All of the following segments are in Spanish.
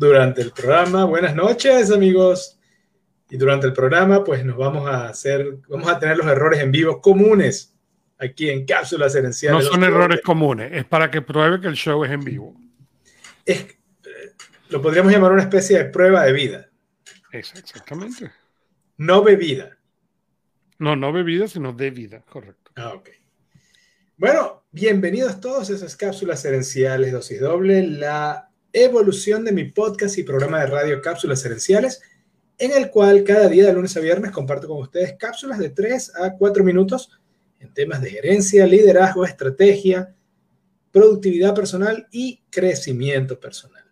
durante el programa. Buenas noches, amigos. Y durante el programa, pues nos vamos a hacer, vamos a tener los errores en vivo comunes aquí en Cápsulas Herenciales. No son errores comunes, es para que pruebe que el show es en vivo. Es, eh, lo podríamos llamar una especie de prueba de vida. exactamente. No bebida. No, no bebida, sino de vida, correcto. Ah, ok. Bueno, bienvenidos todos a esas cápsulas herenciales dosis doble, la evolución de mi podcast y programa de radio Cápsulas Herenciales, en el cual cada día de lunes a viernes comparto con ustedes cápsulas de 3 a 4 minutos en temas de gerencia, liderazgo, estrategia, productividad personal y crecimiento personal.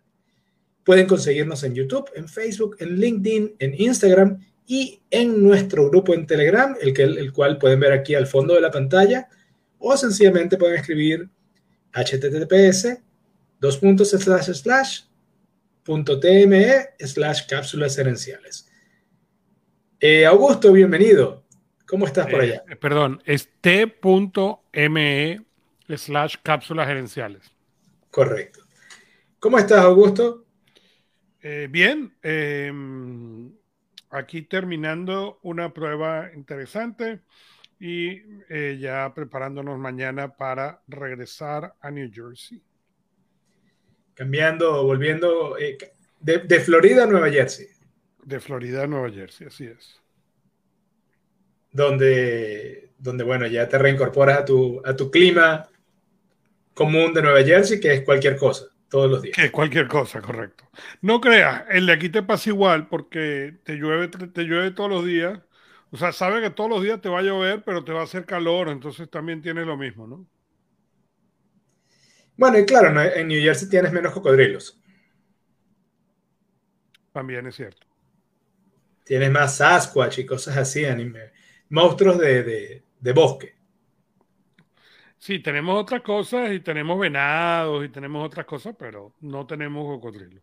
Pueden conseguirnos en YouTube, en Facebook, en LinkedIn, en Instagram y en nuestro grupo en Telegram, el, que, el cual pueden ver aquí al fondo de la pantalla o sencillamente pueden escribir https dos puntos slash slash punto tme slash cápsulas herenciales. Eh, Augusto, bienvenido. ¿Cómo estás por allá? Eh, perdón, es t.me slash cápsulas gerenciales. Correcto. ¿Cómo estás, Augusto? Eh, bien, em, aquí terminando una prueba interesante y eh, ya preparándonos mañana para regresar a New Jersey. Cambiando, volviendo eh, de, Florida a Nueva Jersey. De Florida a Nueva Jersey, así es. Donde, donde bueno, ya te reincorporas a tu, a tu clima común de Nueva Jersey, que es cualquier cosa, todos los días. Que es cualquier cosa, correcto. No creas, el de aquí te pasa igual porque te llueve, te llueve todos los días o sea, sabe que todos los días te va a llover, pero te va a hacer calor, entonces también tiene lo mismo, ¿no? Bueno, y claro, en New Jersey tienes menos cocodrilos. También es cierto. Tienes más Sasquatch y cosas así, anime. monstruos de, de bosque. Sí, tenemos otras cosas y tenemos venados y tenemos otras cosas, pero no tenemos cocodrilos.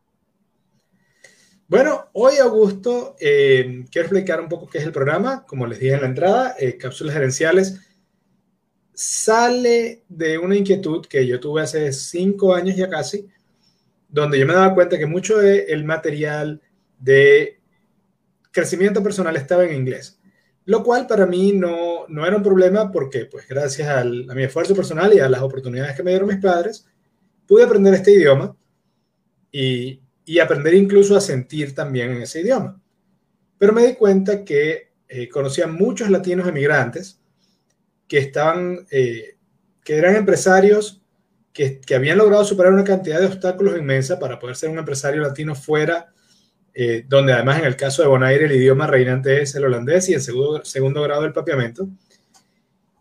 Bueno, hoy Augusto, eh, quiero explicar un poco qué es el programa. Como les dije en la entrada, eh, Cápsulas Gerenciales sale de una inquietud que yo tuve hace cinco años ya casi, donde yo me daba cuenta que mucho del material de crecimiento personal estaba en inglés, lo cual para mí no, no era un problema porque, pues gracias a mi esfuerzo personal y a las oportunidades que me dieron mis padres, pude aprender este idioma y, y aprender incluso a sentir también en ese idioma. Pero me di cuenta que eh, conocía muchos latinos emigrantes que estaban, eh, que eran empresarios que, que, habían logrado superar una cantidad de obstáculos inmensa para poder ser un empresario latino fuera, eh, donde además en el caso de Bonaire el idioma reinante es el holandés y en segundo, segundo grado el papiamento.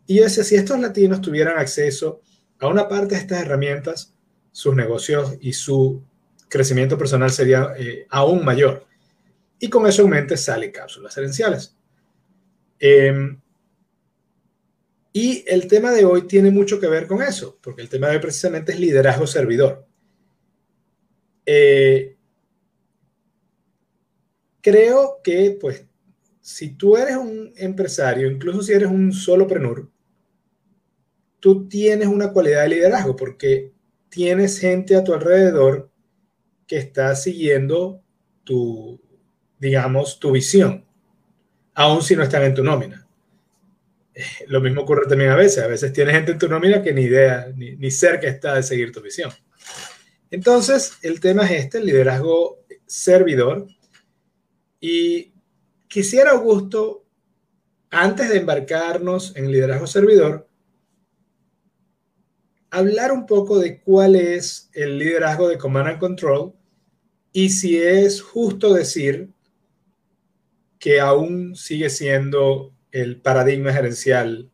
Y yo decía, si estos latinos tuvieran acceso a una parte de estas herramientas, sus negocios y su crecimiento personal sería eh, aún mayor. Y con eso aumenta sale cápsulas herenciales. Em, y el tema de hoy tiene mucho que ver con eso, porque el tema de hoy precisamente es liderazgo servidor. Eh, creo que, pues, si tú eres un empresario, incluso si eres un solo prenur, tú tienes una cualidad de liderazgo porque tienes gente a tu alrededor que está siguiendo tu, digamos, tu visión, aun si no están en tu nómina. Lo mismo ocurre también a veces. A veces tienes gente en tu nómina que ni idea, ni, ni cerca está de seguir tu visión. Entonces, el tema es este, el liderazgo servidor. Y quisiera, Augusto, antes de embarcarnos en liderazgo servidor, hablar un poco de cuál es el liderazgo de Command and Control y si es justo decir que aún sigue siendo el paradigma gerencial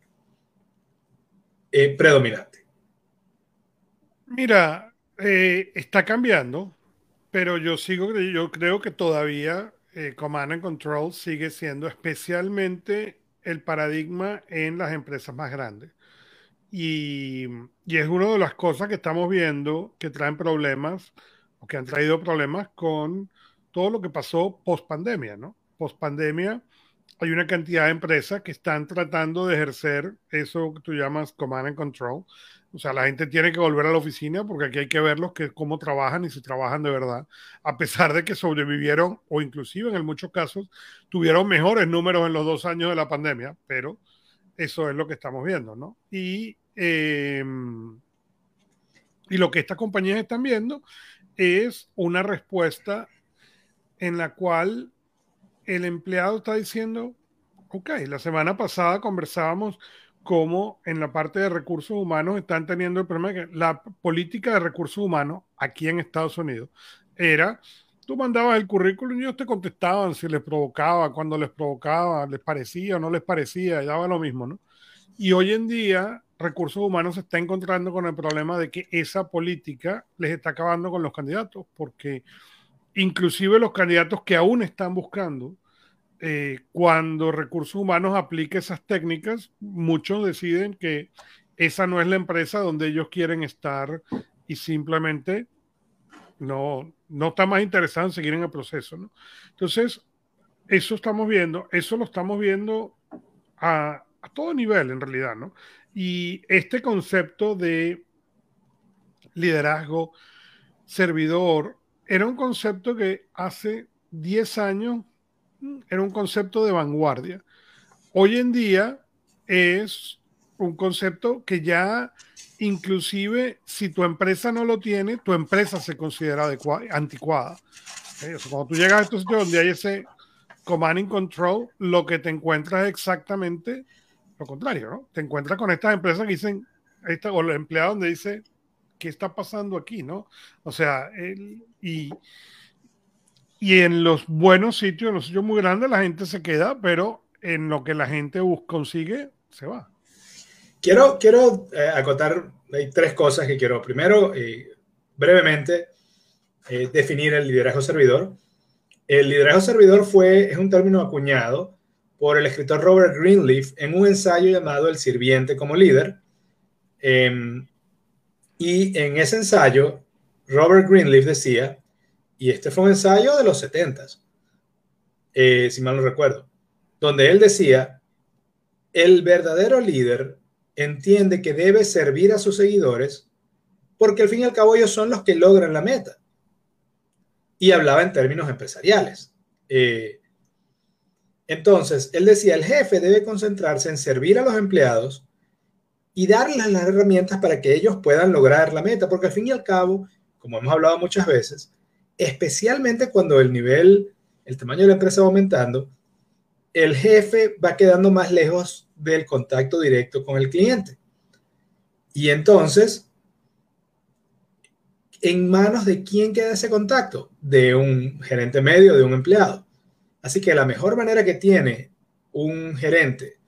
eh, predominante. Mira, eh, está cambiando, pero yo sigo, yo creo que todavía eh, Command and Control sigue siendo especialmente el paradigma en las empresas más grandes. Y, es una de las cosas que estamos viendo que traen problemas o que han traído problemas con todo lo que pasó post pandemia, ¿no? Post pandemia, hay una cantidad de empresas que están tratando de ejercer eso que tú llamas command and control. O sea, la gente tiene que volver a la oficina porque aquí hay que verlos que cómo trabajan y si trabajan de verdad, a pesar de que sobrevivieron o inclusive en muchos casos tuvieron mejores números en los dos años de la pandemia, pero eso es lo que estamos viendo, ¿no? Y, eh, y lo que estas compañías están viendo es una respuesta en la cual el empleado está diciendo, ok, la semana pasada conversábamos cómo en la parte de recursos humanos están teniendo el problema que la política de recursos humanos aquí en Estados Unidos era, tú mandabas el currículum y ellos te contestaban si les provocaba, cuando les provocaba, les parecía o no les parecía, daba lo mismo, ¿no? Y hoy en día recursos humanos se está encontrando con el problema de que esa política les está acabando con los candidatos, porque inclusive los candidatos que aún están buscando, eh, cuando recursos humanos aplique esas técnicas, muchos deciden que esa no es la empresa donde ellos quieren estar y simplemente no, no está más interesado en seguir en el proceso. Entonces, eso estamos viendo, eso lo estamos viendo a, a todo nivel en realidad, ¿no? Y este concepto de liderazgo servidor era un concepto que hace 10 años mm, era un concepto de vanguardia. Hoy en día es un concepto que ya inclusive si tu empresa no lo tiene, tu empresa se considera anticuada. cuando tú llegas a estos sitios donde hay ese command and control, lo que te encuentras es exactamente lo contrario, ¿no? Te encuentras con estas empresas que dicen, esta, o los empleados donde dice, ¿qué está pasando aquí, no? O sea, y, y en los buenos sitios, en los sitios muy grandes, la gente se queda, pero en lo que la gente consigue, se va. Quiero, quiero eh, acotar, hay tres cosas que quiero. Primero, eh, brevemente, eh, definir el liderazgo servidor. El liderazgo servidor fue, es un término acuñado por el escritor Robert Greenleaf en un ensayo llamado El sirviente como líder. Em, y en ese ensayo, Robert Greenleaf decía, y este fue un ensayo de los 70, eh, si mal no recuerdo, donde él decía, el verdadero líder entiende que debe servir a sus seguidores porque al fin y al cabo ellos son los que logran la meta. Y hablaba en términos empresariales. Eh, entonces, él decía, el jefe debe concentrarse en servir a los empleados y darles las herramientas para que ellos puedan lograr la meta, porque al fin y al cabo, como hemos hablado muchas veces, especialmente cuando el nivel, el tamaño de la empresa va aumentando, el jefe va quedando más lejos del contacto directo con el cliente. Y entonces, ¿en manos de quién queda ese contacto? De un gerente medio, de un empleado. Así que la mejor manera que tiene un gerente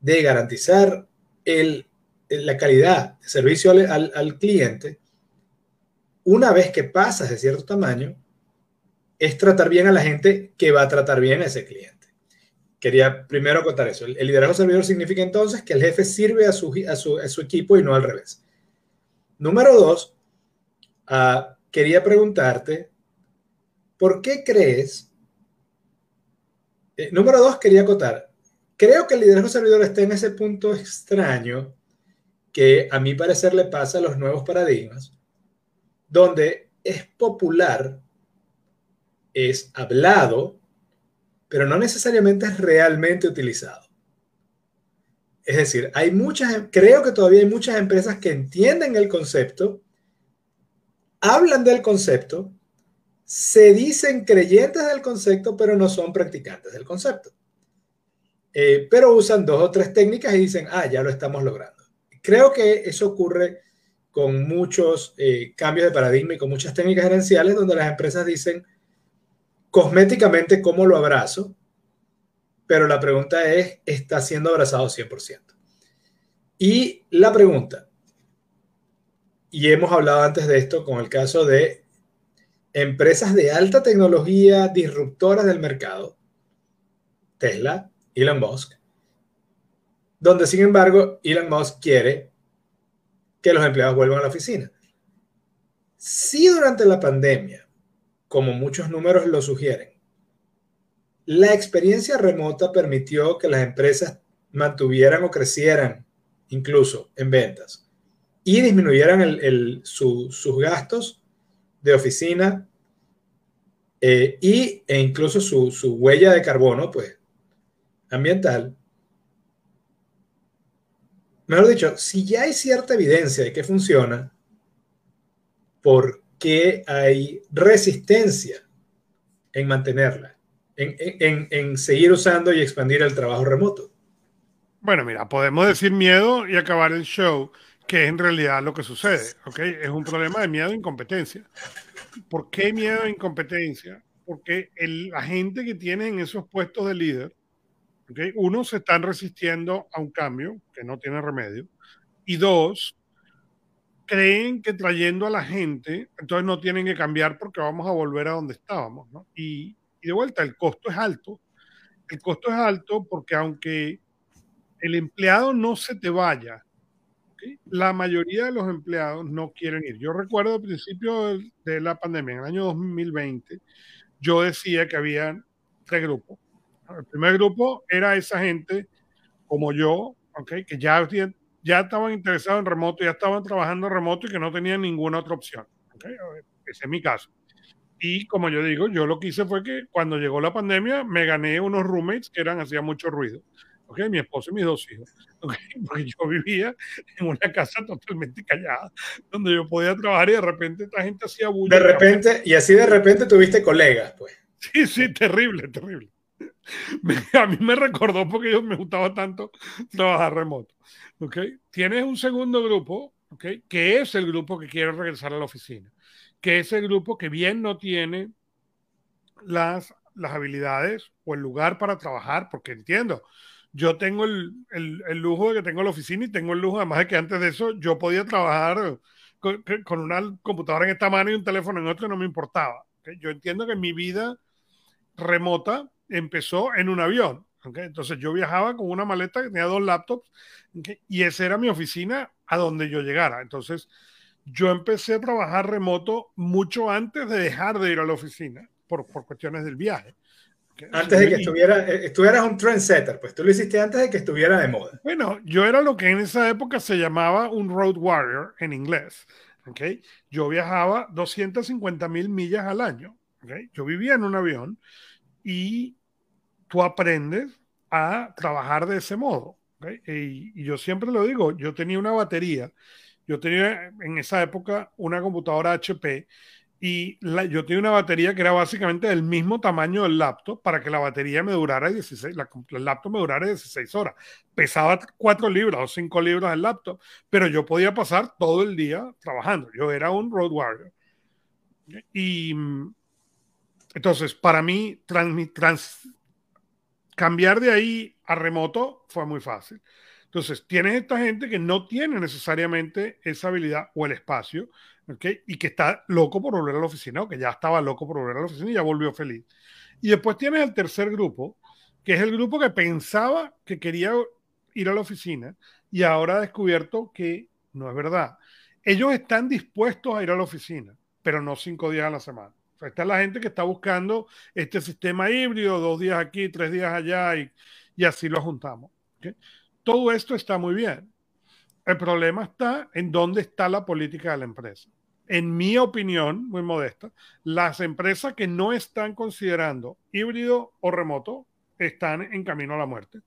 de garantizar el la calidad de servicio al, cliente, una vez que pasas de cierto tamaño, es tratar bien a la gente que va a tratar bien a ese cliente. Quería primero contar eso. El, liderazgo servidor significa entonces que el jefe sirve a su, a su, equipo y no al revés. Número dos, ah, quería preguntarte, ¿por qué crees? Eh, número dos, quería acotar. Creo que el liderazgo servidor está en ese punto extraño que a mi parecer le pasa a los nuevos paradigmas, donde es popular, es hablado, pero no necesariamente es realmente utilizado. Es decir, hay muchas, creo que todavía hay muchas empresas que entienden el concepto, hablan del concepto, se dicen creyentes del concepto, pero no son practicantes del concepto. Eh, pero usan dos o tres técnicas y dicen, ah, ya lo estamos logrando. Creo que eso ocurre con muchos eh, cambios de paradigma y con muchas técnicas gerenciales donde las empresas dicen cosméticamente cómo lo abrazo, pero la pregunta es, ¿está siendo abrazado 100%? Y la pregunta, y hemos hablado antes de esto con el caso de empresas de alta tecnología disruptoras del mercado, Tesla, Elon Musk, donde sin embargo Elon Musk quiere que los empleados vuelvan a la oficina. Si durante la pandemia, como muchos números lo sugieren, la experiencia remota permitió que las empresas mantuvieran o crecieran incluso en ventas y disminuyeran sus gastos de oficina eh, y, e incluso su, su, huella de carbono, pues, ambiental. Mejor dicho, si ya hay cierta evidencia de que funciona, ¿por qué hay resistencia en mantenerla? En, seguir usando y expandir el trabajo remoto. Bueno, mira, podemos decir miedo y acabar el show, que es en realidad lo que sucede, ¿ok? Es un problema de miedo e incompetencia. ¿Por qué miedo e incompetencia? Porque la gente que tiene en esos puestos de líder, ¿okay? uno, se están resistiendo a un cambio que no tiene remedio, y dos, creen que trayendo a la gente, entonces no tienen que cambiar porque vamos a volver a donde estábamos, y de vuelta, el costo es alto. El costo es alto porque aunque el empleado no se te vaya, la mayoría de los empleados no quieren ir. Yo recuerdo al principio de la pandemia, en el año 2020, yo decía que había tres grupos. El primer grupo era esa gente como yo, okay, que ya, ya estaban interesados en remoto, ya estaban trabajando en remoto y que no tenían ninguna otra opción. Okay. Ese es mi caso. Y como yo digo, yo lo que hice fue que cuando llegó la pandemia me gané unos roommates que eran, hacía mucho ruido. Okay, mi esposo y mis dos hijos. Okay, porque yo vivía en una casa totalmente callada, donde yo podía trabajar y de repente esta gente hacía bulla. De repente, y así de repente tuviste colegas, pues. Sí, sí, terrible, terrible. a mí me recordó porque yo me gustaba tanto trabajar remoto. Okay. Tienes un segundo grupo, okay, que es el grupo que quiere regresar a la oficina que es el grupo que bien no tiene las, las habilidades o el lugar para trabajar, porque entiendo, yo tengo el, el, lujo de que tengo la oficina y tengo el lujo además de que antes de eso yo podía trabajar con, con una computadora en esta mano y un teléfono en otro y no me importaba. Yo entiendo que mi vida remota empezó en un avión. Entonces yo viajaba con una maleta que tenía dos laptops y esa era mi oficina a donde yo llegara. Entonces, yo empecé a trabajar remoto mucho antes de dejar de ir a la oficina, por, por cuestiones del viaje. Antes de que estuviera, eh, estuvieras un trendsetter, pues tú lo hiciste antes de que estuviera de moda. Bueno, yo era lo que en esa época se llamaba un road warrior en inglés. ¿okay? Yo viajaba 250 mil millas al año. ¿okay? Yo vivía en un avión y tú aprendes a trabajar de ese modo. Y, yo siempre lo digo, yo tenía una batería yo tenía en esa época una computadora HP y yo tenía una batería que era básicamente del mismo tamaño del laptop para que la batería me durara 16, la, el laptop me durara 16 horas. Pesaba 4 libras o 5 libras el laptop, pero yo podía pasar todo el día trabajando. Yo era un road warrior. Y entonces, para mí, cambiar de ahí a remoto fue muy fácil. Entonces, tienes esta gente que no tiene necesariamente esa habilidad o el espacio. Y que está loco por volver a la oficina, o que ya estaba loco por volver a la oficina y ya volvió feliz. Y después tienes el tercer grupo, que es el grupo que pensaba que quería ir a la oficina y ahora ha descubierto que no es verdad. Ellos están dispuestos a ir a la oficina, pero no cinco días a la semana. O sea, esta es la gente que está buscando este sistema híbrido, dos días aquí, tres días allá, y, y así lo juntamos. ¿okay? Todo esto está muy bien. El problema está en dónde está la política de la empresa. En mi opinión, muy modesta, las empresas que no están considerando híbrido o remoto están en camino a la muerte.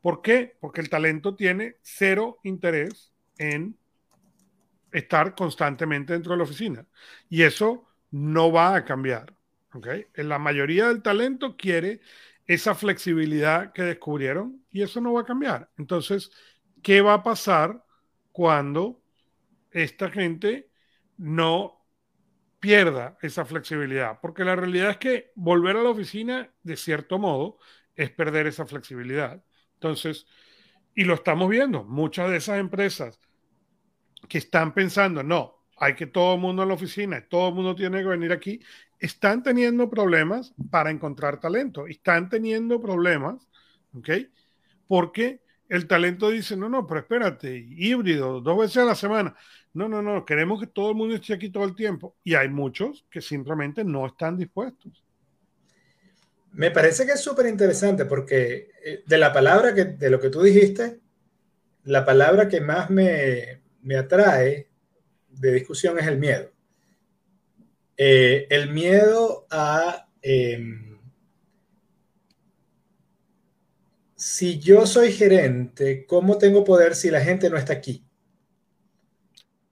¿Por qué? Porque el talento tiene cero interés en estar constantemente dentro de la oficina. Y eso no va a cambiar. La mayoría del talento quiere esa flexibilidad que descubrieron y eso no va a cambiar. Entonces, ¿qué va a pasar cuando esta gente no pierda esa flexibilidad? Porque la realidad es que volver a la oficina, de cierto modo, es perder esa flexibilidad. Entonces, y lo estamos viendo, muchas de esas empresas que están pensando, no, hay que todo el mundo en la oficina, todo el mundo tiene que venir aquí, están teniendo problemas para encontrar talento, están teniendo problemas, ¿ok? Porque el talento dice, no, no, pero espérate, híbrido, dos veces a la semana. No, no, no, queremos que todo el mundo esté aquí todo el tiempo. Y hay muchos que simplemente no están dispuestos. Me parece que es súper interesante porque eh, de la palabra que, de lo que tú dijiste, la palabra que más me, me atrae de discusión es el miedo. Eh, el miedo a... Em, si yo soy gerente, ¿cómo tengo poder si la gente no está aquí?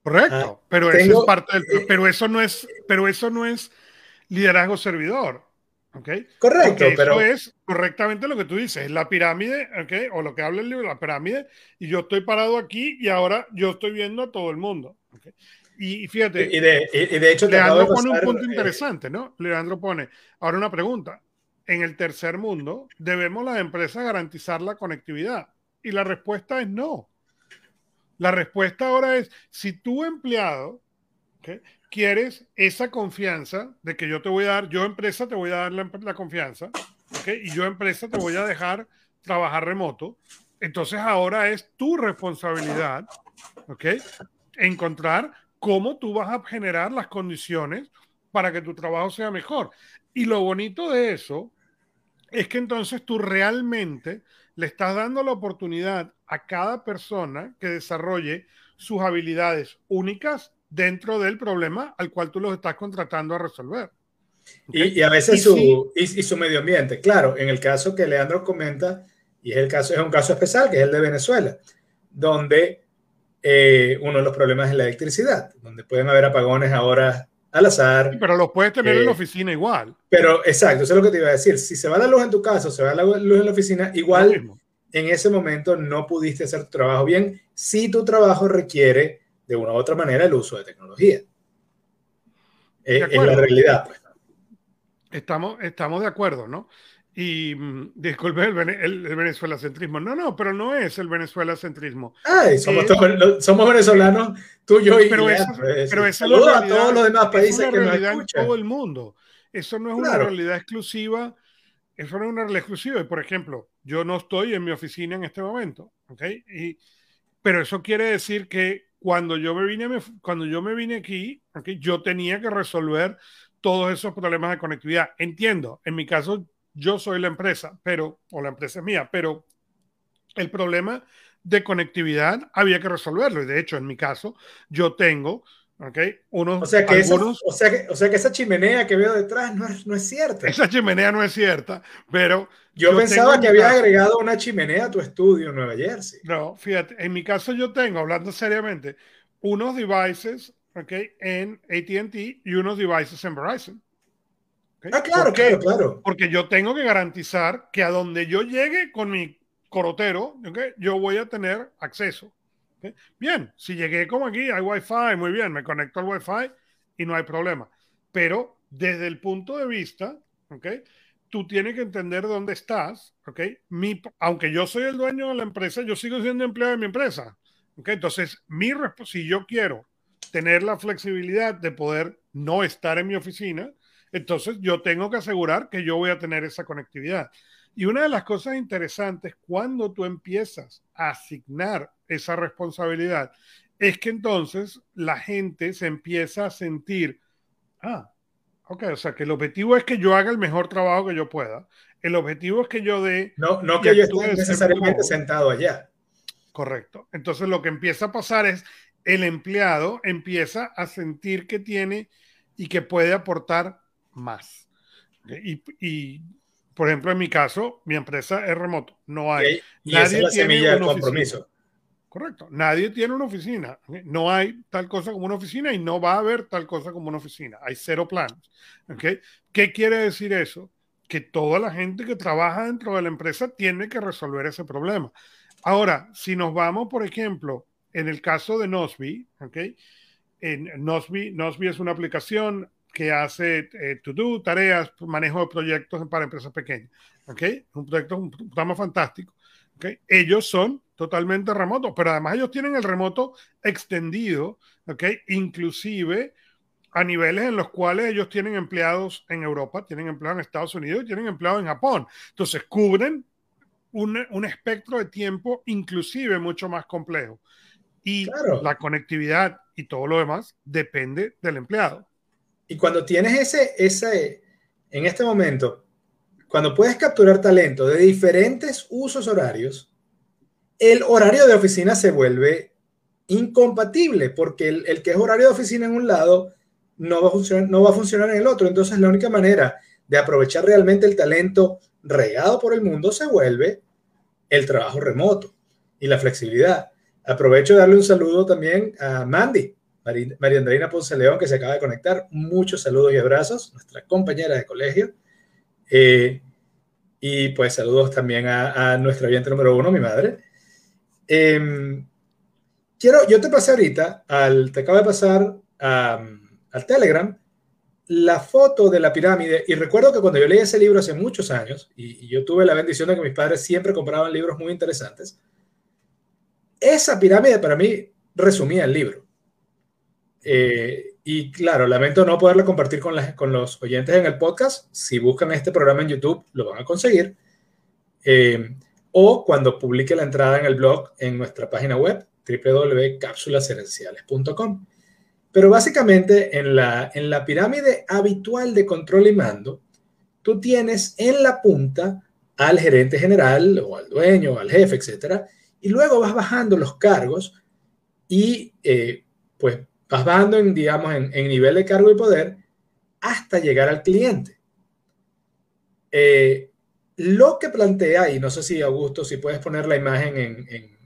Correcto, ah, pero eso es parte del, eh, pero eso no es, pero eso no es liderazgo servidor. ¿okay? Correcto, pero eso es correctamente lo que tú dices, es la pirámide, ¿okay? o lo que habla el libro, la pirámide, y yo estoy parado aquí y ahora yo estoy viendo a todo el mundo. ¿okay? Y, fíjate, y de, y de hecho, Leandro pone un punto eh, interesante, ¿no? Leandro pone, ahora una pregunta, en el tercer mundo, ¿debemos las empresas garantizar la conectividad? Y la respuesta es no. La respuesta ahora es, si tu empleado quieres esa confianza de que yo te voy a dar, yo empresa te voy a dar la, confianza, y yo empresa te voy a dejar trabajar remoto, entonces ahora es tu responsabilidad, ¿ok? Encontrar cómo tú vas a generar las condiciones para que tu trabajo sea mejor. Y lo bonito de eso es que entonces tú realmente le estás dando la oportunidad a cada persona que desarrolle sus habilidades únicas dentro del problema al cual tú los estás contratando a resolver. Y, a veces su, y, su medio ambiente. Claro, en el caso que Leandro comenta, y es, el caso, es un caso especial, que es el de Venezuela, donde eh, uno de los problemas es la electricidad, donde pueden haber apagones ahora al azar. pero los puedes tener en la eh, oficina igual. Pero exacto, eso es lo que te iba a decir. Si se va la luz en tu casa, se va la luz en la oficina, igual en ese momento no pudiste hacer tu trabajo bien si tu trabajo requiere de una u otra manera el uso de tecnología. Eh, es la realidad. Pues. Estamos, estamos de acuerdo, ¿no? Y mm, disculpe el, el, venezuelacentrismo. No, no, pero no es el venezuelacentrismo. Ay, somos, somos venezolanos, tú, yo y pero pues, pero eso es a todos los demás países que nos escuchan. En todo el mundo. Eso no es una realidad exclusiva. Eso no es una realidad exclusiva. Y, por ejemplo, yo no estoy en mi oficina en este momento, ¿ok? Y, pero eso quiere decir que cuando yo me vine, cuando yo me vine aquí, ¿okay? yo tenía que resolver todos esos problemas de conectividad. Entiendo, en mi caso yo soy la empresa, pero, o la empresa es mía, pero el problema de conectividad había que resolverlo. Y de hecho, en mi caso, yo tengo, ¿ok? Unos, o, sea que o, sea que, o sea que esa chimenea que veo detrás no es, no es cierta. Esa chimenea no es cierta, pero... Yo, pensaba que había agregado una chimenea a tu estudio en Nueva Jersey. No, fíjate, en mi caso yo tengo, hablando seriamente, unos devices, ¿ok? En ATT y unos devices en Verizon. Ah, claro, claro, claro. Porque yo tengo que garantizar que a donde yo llegue con mi corotero, yo voy a tener acceso. Bien, si llegué como aquí, hay Wi-Fi, muy bien, me conecto al Wi-Fi y no hay problema. Pero desde el punto de vista, tú tienes que entender dónde estás. Mi, aunque yo soy el dueño de la empresa, yo sigo siendo empleado de mi empresa. Entonces, mi, si yo quiero tener la flexibilidad de poder no estar en mi oficina, entonces yo tengo que asegurar que yo voy a tener esa conectividad. Y una de las cosas interesantes cuando tú empiezas a asignar esa responsabilidad es que entonces la gente se empieza a sentir, ah, ok, o sea que el objetivo es que yo haga el mejor trabajo que yo pueda. El objetivo es que yo dé... No, no que yo esté necesariamente sentado allá. Correcto. Entonces lo que empieza a pasar es el empleado empieza a sentir que tiene y que puede aportar más. Y, por ejemplo, en mi caso, mi empresa es remoto. No hay. nadie tiene un compromiso. Correcto. Nadie tiene una oficina. No hay tal cosa como una oficina y no va a haber tal cosa como una oficina. Hay cero planos. ¿Okay? ¿Qué quiere decir eso? Que toda la gente que trabaja dentro de la empresa tiene que resolver ese problema. Ahora, si nos vamos, por ejemplo, en el caso de Nosby, ¿okay? en Nosby, Nosby es una aplicación que hace eh, to-do, tareas, manejo de proyectos para empresas pequeñas. ¿Ok? Un proyecto, un programa fantástico. ¿Ok? Ellos son totalmente remotos, pero además ellos tienen el remoto extendido, ¿ok? Inclusive a niveles en los cuales ellos tienen empleados en Europa, tienen empleados en Estados Unidos y tienen empleados en Japón. Entonces cubren un, un espectro de tiempo inclusive mucho más complejo. Y la conectividad y todo lo demás depende del empleado. Y cuando tienes ese, ese, en este momento, cuando puedes capturar talento de diferentes usos horarios, el horario de oficina se vuelve incompatible porque el, que es horario de oficina en un lado no va, a funcionar, no va a funcionar en el otro. Entonces la única manera de aprovechar realmente el talento regado por el mundo se vuelve el trabajo remoto y la flexibilidad. Aprovecho de darle un saludo también a Mandy, María Andreina Ponce León, que se acaba de conectar. Muchos saludos y abrazos, nuestra compañera de colegio. Eh, y pues saludos también a, nuestra oyente número uno, mi madre. Em, quiero, yo te pasé ahorita, al, te acabo de pasar al Telegram, la foto de la pirámide. Y recuerdo que cuando yo leí ese libro hace muchos años, y, yo tuve la bendición de que mis padres siempre compraban libros muy interesantes, esa pirámide para mí resumía el libro. Eh, y claro, lamento no poderlo compartir con, con, los oyentes en el podcast. Si buscan este programa en YouTube, lo van a conseguir. Eh, o cuando publique la entrada en el blog en nuestra página web www.cápsulaserenciales.com. Pero básicamente en la, en la pirámide habitual de control y mando, tú tienes en la punta al gerente general o al dueño, o al jefe, etcétera, y luego vas bajando los cargos y eh, pues vas bajando en, digamos, en, nivel de cargo y poder hasta llegar al cliente. Eh, lo que plantea, y no sé si Augusto, si puedes poner la imagen en,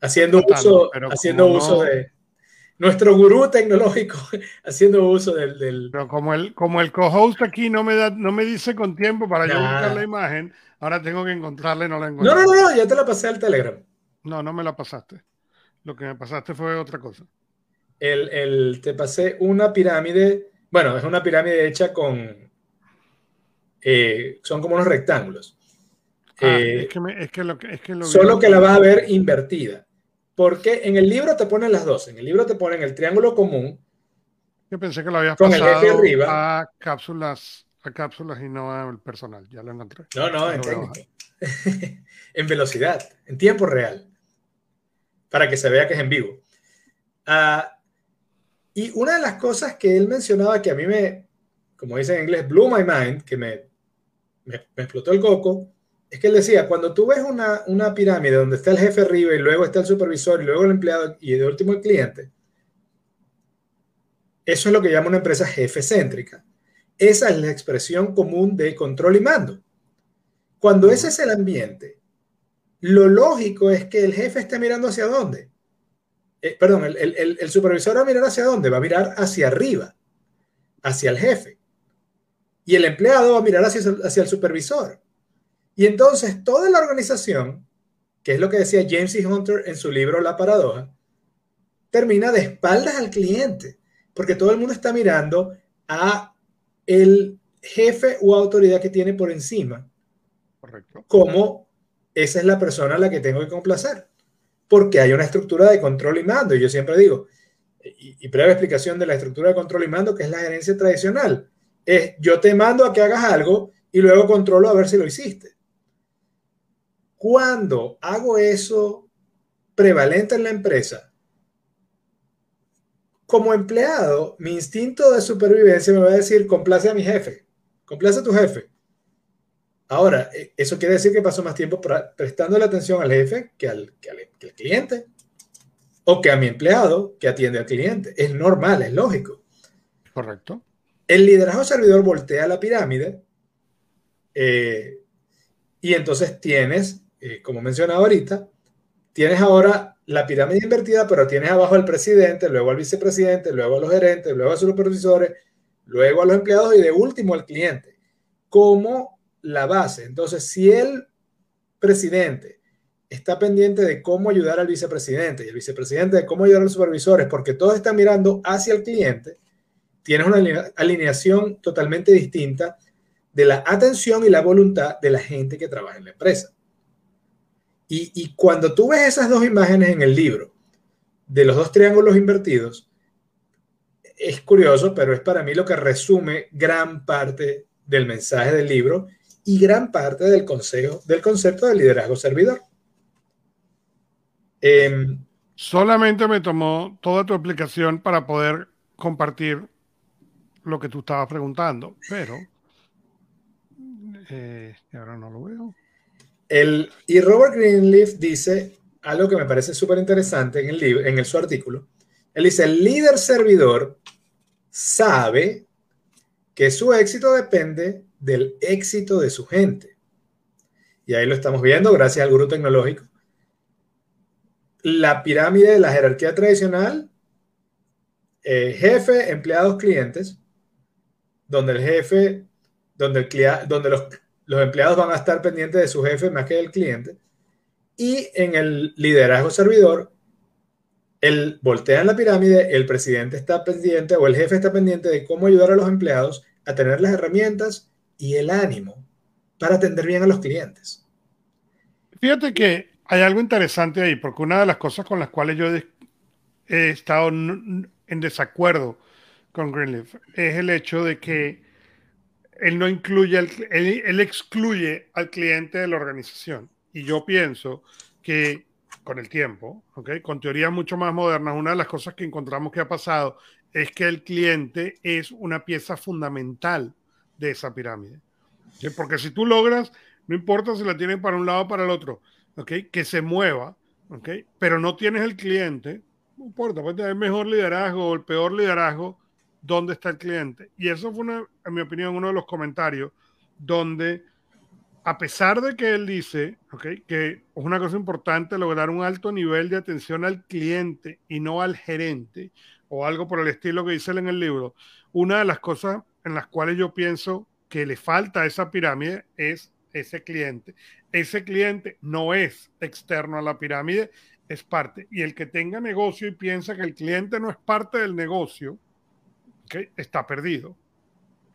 haciendo uso, haciendo uso de nuestro gurú tecnológico, haciendo uso del, Pero como el, como el co-host aquí no me, da, no me dice con tiempo para yo buscar la imagen, ahora tengo que encontrarla y no la encuentro. No, no, no, ya te la pasé al Telegram. No, no me la pasaste. Lo que me pasaste fue otra cosa el, te pasé una pirámide, bueno, es una pirámide hecha con, eh, son como unos rectángulos. Ah, es, que lo, es que solo que la vas a ver invertida. Porque en el libro te ponen las dos. En el libro te ponen el triángulo común. Yo pensé que lo habías con pasado el arriba. a cápsulas, a cápsulas y no al personal. Ya lo encontré. No, no, en en velocidad, en tiempo real. Para que se vea que es en vivo. Ah, y una de las cosas que él mencionaba que a mí me, como dice en inglés, blew my mind, que me, me, explotó el coco, es que él decía, cuando tú ves una, una, pirámide donde está el jefe arriba y luego está el supervisor y luego el empleado y de último el cliente, eso es lo que llama una empresa jefe céntrica. Esa es la expresión común de control y mando. Cuando ese es el ambiente, lo lógico es que el jefe esté mirando hacia dónde? Eh, perdón, el, supervisor va a mirar hacia dónde? Va a mirar hacia arriba, hacia el jefe. Y el empleado va a mirar hacia, hacia el supervisor. Y entonces toda la organización, que es lo que decía James E. Hunter en su libro La paradoja, termina de espaldas al cliente, porque todo el mundo está mirando a el jefe o autoridad que tiene por encima. Correcto. Como esa es la persona a la que tengo que complacer porque hay una estructura de control y mando. Y yo siempre digo, y, breve explicación de la estructura de control y mando, que es la gerencia tradicional, es yo te mando a que hagas algo y luego controlo a ver si lo hiciste. Cuando hago eso prevalente en la empresa, como empleado, mi instinto de supervivencia me va a decir, complace a mi jefe, complace a tu jefe. Ahora, eh, eso quiere decir que paso más tiempo prestando la atención al jefe que al, cliente o que a mi empleado que atiende al cliente. Es normal, es lógico. Correcto. El liderazgo servidor voltea la pirámide eh, y entonces tienes, eh, como mencionaba ahorita, tienes ahora la pirámide invertida, pero tienes abajo al presidente, luego al vicepresidente, luego a los gerentes, luego a sus supervisores, luego a los empleados y de último al cliente. Como la base. Entonces, si el presidente está pendiente de cómo ayudar al vicepresidente y el vicepresidente de cómo ayudar a los supervisores, porque todos están mirando hacia el cliente, tienes una alineación totalmente distinta de la atención y la voluntad de la gente que trabaja en la empresa. Y, y cuando tú ves esas dos imágenes en el libro, de los dos triángulos invertidos, es curioso, pero es para mí lo que resume gran parte del mensaje del libro y gran parte del, consejo, del concepto de liderazgo servidor. Em, Solamente me tomó toda tu explicación para poder compartir lo que tú estabas preguntando, pero Eh, ahora no lo veo. El, y Robert Greenleaf dice algo que me parece súper interesante en, el libro, en el, su artículo. Él dice, el líder servidor sabe que su éxito depende del éxito de su gente. Y ahí lo estamos viendo gracias al gurú tecnológico. La pirámide de la jerarquía tradicional, eh, jefe, empleados, clientes, donde el jefe, donde, el, donde los, los empleados van a estar pendientes de su jefe más que del cliente. Y en el liderazgo servidor, el voltea en la pirámide, el presidente está pendiente o el jefe está pendiente de cómo ayudar a los empleados a tener las herramientas y el ánimo para atender bien a los clientes. Fíjate que hay algo interesante ahí, porque una de las cosas con las cuales yo he estado en desacuerdo con Greenleaf es el hecho de que él no incluye, él, excluye al cliente de la organización. Y yo pienso que con el tiempo, ¿okay? con teorías mucho más modernas, una de las cosas que encontramos que ha pasado es que el cliente es una pieza fundamental de esa pirámide. Porque si tú logras, no importa si la tienes para un lado o para el otro, ¿okay? que se mueva, ¿okay? pero no tienes el cliente, no importa, puede tener mejor liderazgo o el peor liderazgo, ¿dónde está el cliente? Y eso fue, en mi opinión, uno de los comentarios donde, a pesar de que él dice ¿okay? que es una cosa importante lograr un alto nivel de atención al cliente y no al gerente, o algo por el estilo que dice él en el libro, una de las cosas en las cuales yo pienso que le falta a esa pirámide es ese cliente. Ese cliente no es externo a la pirámide, es parte. Y el que tenga negocio y piensa que el cliente no es parte del negocio, está perdido.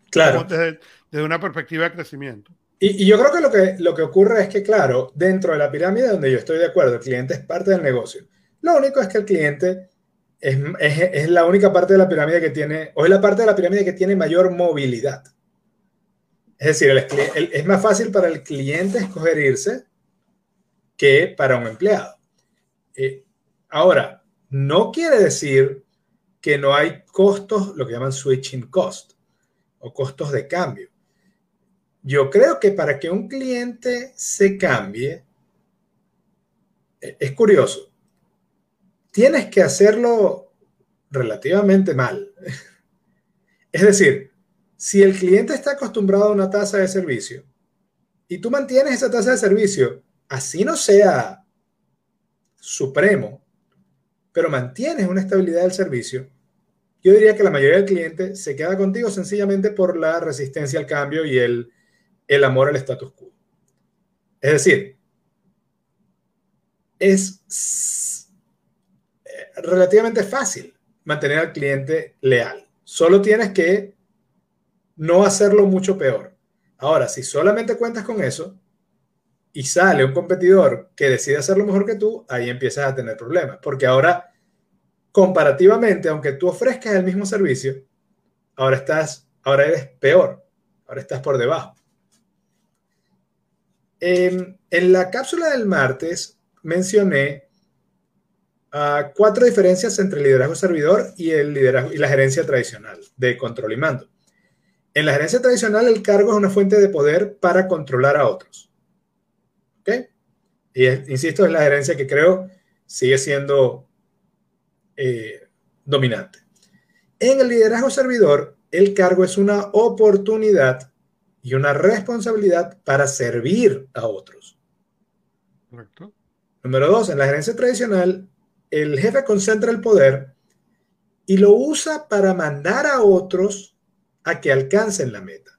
Claro. Desde, una perspectiva de crecimiento. Y, yo creo que lo, que lo que ocurre es que, claro, dentro de la pirámide donde yo estoy de acuerdo, el cliente es parte del negocio. Lo único es que el cliente es, es, la única parte de la pirámide que tiene, o es la parte de la pirámide que tiene mayor movilidad. Es decir, es más fácil para el cliente escoger irse que para un empleado. Eh, ahora, no quiere decir que no hay costos, lo que llaman switching cost o costos de cambio. Yo creo que para que un cliente se cambie, e, es curioso, tienes que hacerlo relativamente mal. Es decir, si el cliente está acostumbrado a una tasa de servicio y tú mantienes esa tasa de servicio, así no sea supremo, pero mantienes una estabilidad del servicio, yo diría que la mayoría del cliente se queda contigo sencillamente por la resistencia al cambio y el, el amor al status quo. Es decir, es relativamente fácil mantener al cliente leal. Solo tienes que no hacerlo mucho peor. Ahora, si solamente cuentas con eso y sale un competidor que decide hacerlo mejor que tú, ahí empiezas a tener problemas. Porque ahora comparativamente, aunque tú ofrezcas el mismo servicio, ahora estás, ahora eres peor, ahora estás por debajo. En, la cápsula del martes mencioné uh, cuatro diferencias entre el liderazgo servidor y, el liderazgo, y la gerencia tradicional de control y mando. En la gerencia tradicional, el cargo es una fuente de poder para controlar a otros. ¿Ok? Y insisto, es la gerencia que creo sigue siendo eh, dominante. En el liderazgo servidor, el cargo es una oportunidad y una responsabilidad para servir a otros. Correcto. Número dos, en la gerencia tradicional, el jefe concentra el poder y lo usa para mandar a otros a que alcancen la meta.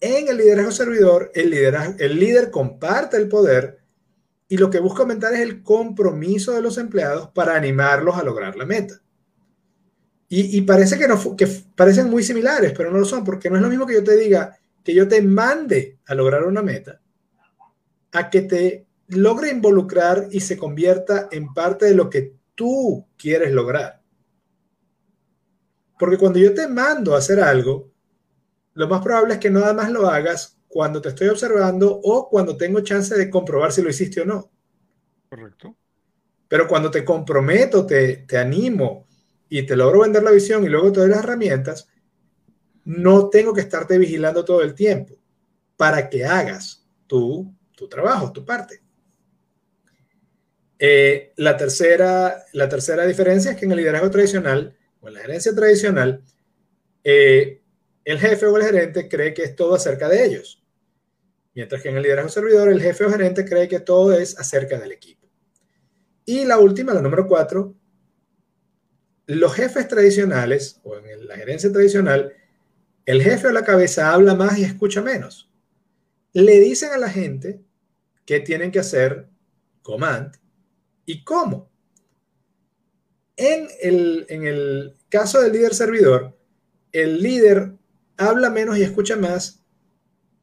En el liderazgo servidor, el, liderazgo, el líder comparte el poder y lo que busca aumentar es el compromiso de los empleados para animarlos a lograr la meta. Y, parece que, no, que parecen muy similares, pero no lo son, porque no es lo mismo que yo te diga que yo te mande a lograr una meta, a que te logre involucrar y se convierta en parte de lo que tú quieres lograr. Porque cuando yo te mando a hacer algo, lo más probable es que nada más lo hagas cuando te estoy observando o cuando tengo chance de comprobar si lo hiciste o no. Correcto. Pero cuando te comprometo, te, te animo y te logro vender la visión y luego te doy las herramientas, no tengo que estarte vigilando todo el tiempo para que hagas tu, tu trabajo, tu parte. Eh, la, tercera, la tercera diferencia es que en el liderazgo tradicional o en la gerencia tradicional, eh, el jefe o el gerente cree que es todo acerca de ellos. Mientras que en el liderazgo servidor, el jefe o gerente cree que todo es acerca del equipo. Y la última, la número cuatro, los jefes tradicionales o en la gerencia tradicional, el jefe o la cabeza habla más y escucha menos. Le dicen a la gente que tienen que hacer command y cómo. En el, en el caso del líder servidor, el líder habla menos y escucha más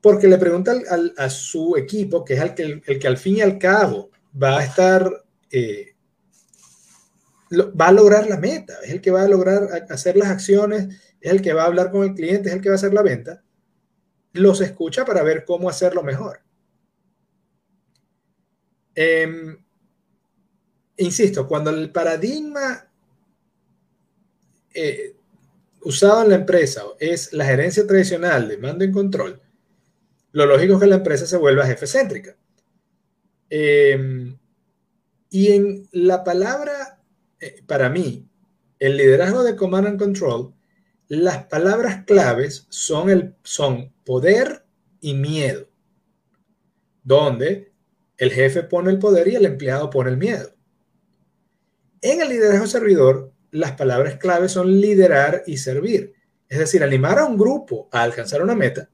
porque le pregunta a su equipo, que es el que, el que al fin y al cabo va a estar, eh, va a lograr la meta, es el que va a lograr hacer las acciones, es el que va a hablar con el cliente, es el que va a hacer la venta, los escucha para ver cómo hacerlo mejor. Em, insisto, cuando el paradigma eh, usado en la empresa es la gerencia tradicional de mando en control, lo lógico es que la empresa se vuelva jefe céntrica. Em, y en la palabra, eh, para mí, el liderazgo de Command and Control, las palabras claves son, el, son poder y miedo, donde el jefe pone el poder y el empleado pone el miedo. En el liderazgo servidor, las palabras claves son liderar y servir, es decir, animar a un grupo a alcanzar una meta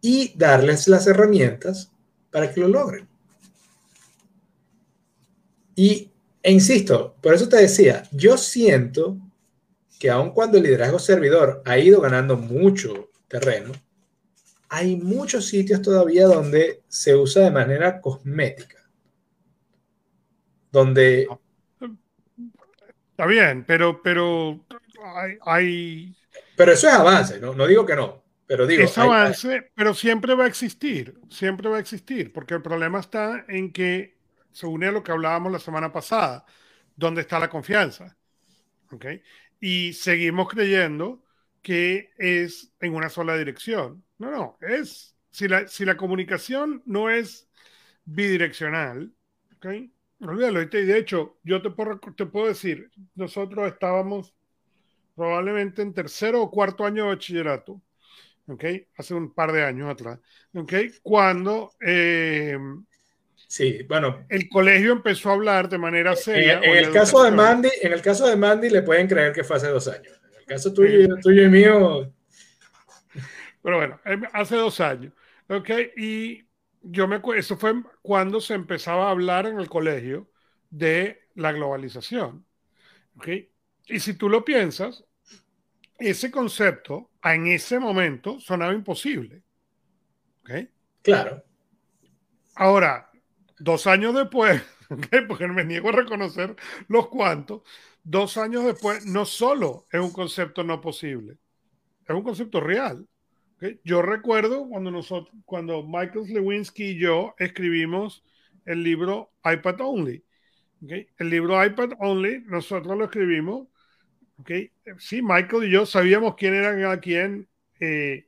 y darles las herramientas para que lo logren. Y, e insisto, por eso te decía, yo siento que aun cuando el liderazgo servidor ha ido ganando mucho terreno, hay muchos sitios todavía donde se usa de manera cosmética. Donde... Está bien, pero, pero hay, Pero eso es avance, ¿no? no digo que no. Pero digo, es avance, pero siempre va a existir, siempre va a existir, porque el problema está en que se une a lo que hablábamos la semana pasada, donde está la confianza. ¿ok? Y seguimos creyendo que es en una sola dirección. No, no, es, si la, si la comunicación no es bidireccional, ¿ok? Olvídalo. Y de hecho, yo te puedo, te puedo decir, nosotros estábamos probablemente en tercero o cuarto año de bachillerato ¿okay? hace un par de años atrás, ¿okay? cuando eh, sí, bueno, el colegio empezó a hablar de manera seria. En, el caso de Mandy, en el caso de Mandy le pueden creer que fue hace dos años. En el caso tuyo, tuyo y mío. Pero bueno, em, hace dos años. ¿ok? Y yo me eso fue cuando se empezaba a hablar en el colegio de la globalización. ¿ok? Y si tú lo piensas, ese concepto en ese momento sonaba imposible. ¿Ok? Claro. Ahora, dos años después, porque me niego a reconocer los cuantos, dos años después no solo es un concepto no posible, es un concepto real. Yo recuerdo cuando nosotros, cuando Michael Lewinsky y yo escribimos el libro iPad Only. El libro iPad Only, nosotros lo escribimos Okay. Sí, Michael y yo sabíamos quién era quien, eh,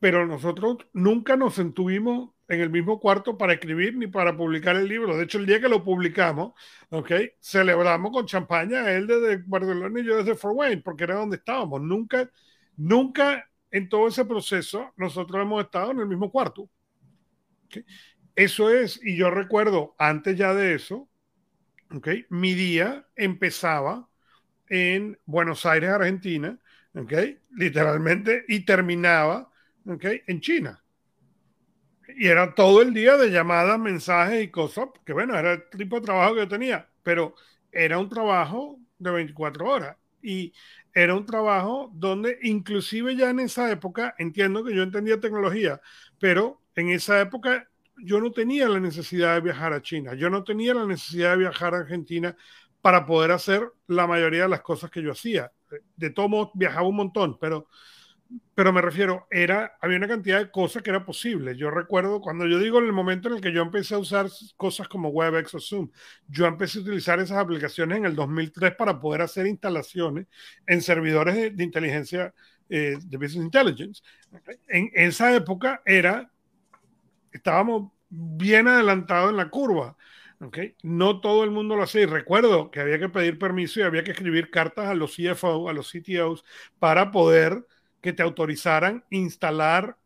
pero nosotros nunca nos sentuvimos en el mismo cuarto para escribir ni para publicar el libro. De hecho, el día que lo publicamos, okay, celebramos con champaña, él desde Barcelona y yo desde Fort Wayne, porque era donde estábamos. Nunca, nunca en todo ese proceso nosotros hemos estado en el mismo cuarto. Eso es, y yo recuerdo antes ya de eso, mi día empezaba en Buenos Aires, Argentina, literalmente, y terminaba en China. Y era todo el día de llamadas, mensajes y cosas, que bueno, era el tipo de trabajo que yo tenía, pero era un trabajo de 24 horas. Y era un trabajo donde inclusive ya en esa época, entiendo que yo entendía tecnología, pero en esa época yo no tenía la necesidad de viajar a China, yo no tenía la necesidad de viajar a Argentina para poder hacer la mayoría de las cosas que yo hacía. De todo modo, viajaba un montón, pero, pero me refiero, era, había una cantidad de cosas que era posible. Yo recuerdo cuando yo digo en el momento en el que yo empecé a usar cosas como WebEx o Zoom, yo empecé a utilizar esas aplicaciones en el 2003 para poder hacer instalaciones en servidores de, inteligencia eh, de Business Intelligence. En esa época era, estábamos bien adelantados en la curva. Okay. No todo el mundo lo hacía. Y recuerdo que había que pedir permiso y había que escribir cartas a los CFO, a los CTOs, para poder que te autorizaran instalar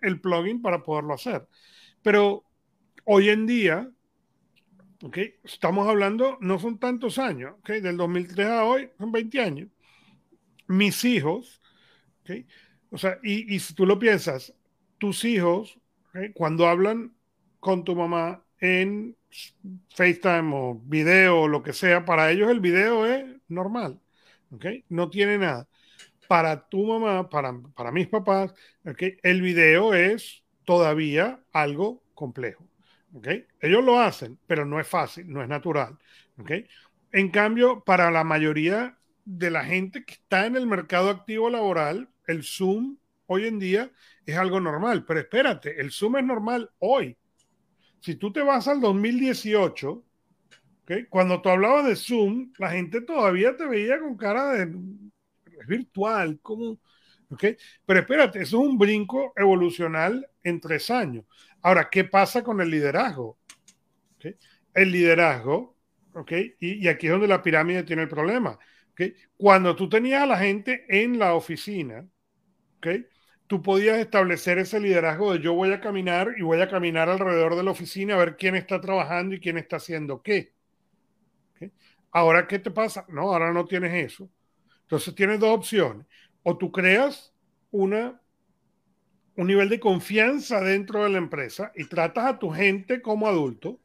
el plugin para poderlo hacer. Pero hoy en día, okay, estamos hablando, no son tantos años, okay, del 2003 a hoy son 20 años. Mis hijos, okay, o sea, y, y si tú lo piensas, tus hijos, cuando hablan con tu mamá en FaceTime o video o lo que sea, para ellos el video es normal. No tiene nada. Para tu mamá, para, para mis papás. El video es todavía algo complejo, ¿ok? Ellos lo hacen, pero no es fácil, no es natural, ¿ok? En cambio, para la mayoría de la gente que está en el mercado activo laboral, el Zoom hoy en día es algo normal, pero espérate, el Zoom es normal hoy, si tú te vas al 2018, cuando tú hablabas de Zoom, la gente todavía te veía con cara de virtual, ¿cómo? Pero espérate, eso es un brinco evolucional en tres años. Ahora, ¿qué pasa con el liderazgo? El liderazgo, ¿ok? Y, aquí es donde la pirámide tiene el problema. Cuando tú tenías a la gente en la oficina, tú podías establecer ese liderazgo de yo voy a caminar y voy a caminar alrededor de la oficina a ver quién está trabajando y quién está haciendo qué. Ahora, ¿qué te pasa? No, ahora no tienes eso. Entonces tienes dos opciones. O tú creas una, un nivel de confianza dentro de la empresa y tratas a tu gente como adulto,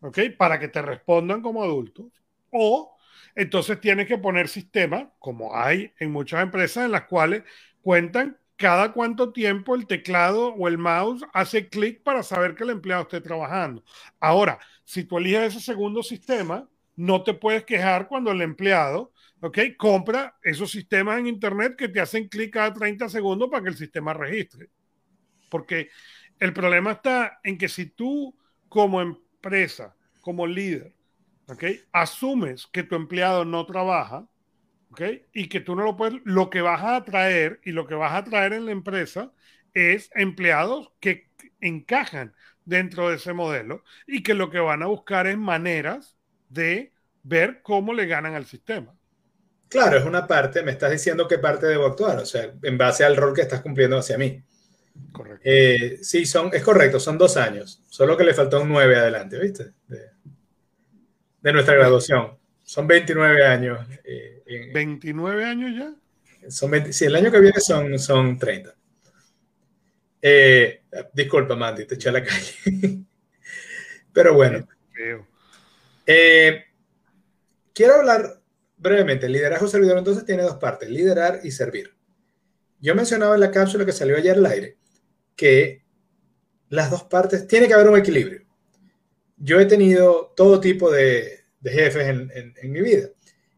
¿ok? Para que te respondan como adultos. O entonces tienes que poner sistemas, como hay en muchas empresas, en las cuales cuentan cada cuánto tiempo el teclado o el mouse hace clic para saber que el empleado esté trabajando. Ahora, si tú eliges ese segundo sistema, no te puedes quejar cuando el empleado, ¿ok? Compra esos sistemas en Internet que te hacen clic cada 30 segundos para que el sistema registre. Porque el problema está en que si tú como empresa, como líder, ¿ok? Asumes que tu empleado no trabaja, y que tú no lo puedes, lo que vas a atraer y lo que vas a traer en la empresa es empleados que encajan dentro de ese modelo y que lo que van a buscar es maneras de ver cómo le ganan al sistema. Claro, es una parte, me estás diciendo qué parte debo actuar, o sea, en base al rol que estás cumpliendo hacia mí. Correcto. Eh, sí, son, es correcto, son dos años, solo que le faltó un nueve adelante, ¿viste? De, de nuestra graduación. Son 29 años. Eh, ¿29 años ya? Son sí, el año que viene son, son 30. Eh, disculpa, Mandy, te eché a la calle. Pero bueno. Eh, quiero hablar brevemente. El liderazgo servidor entonces tiene dos partes, liderar y servir. Yo mencionaba en la cápsula que salió ayer al aire que las dos partes, tiene que haber un equilibrio. Yo he tenido todo tipo de, de jefes en, mi vida.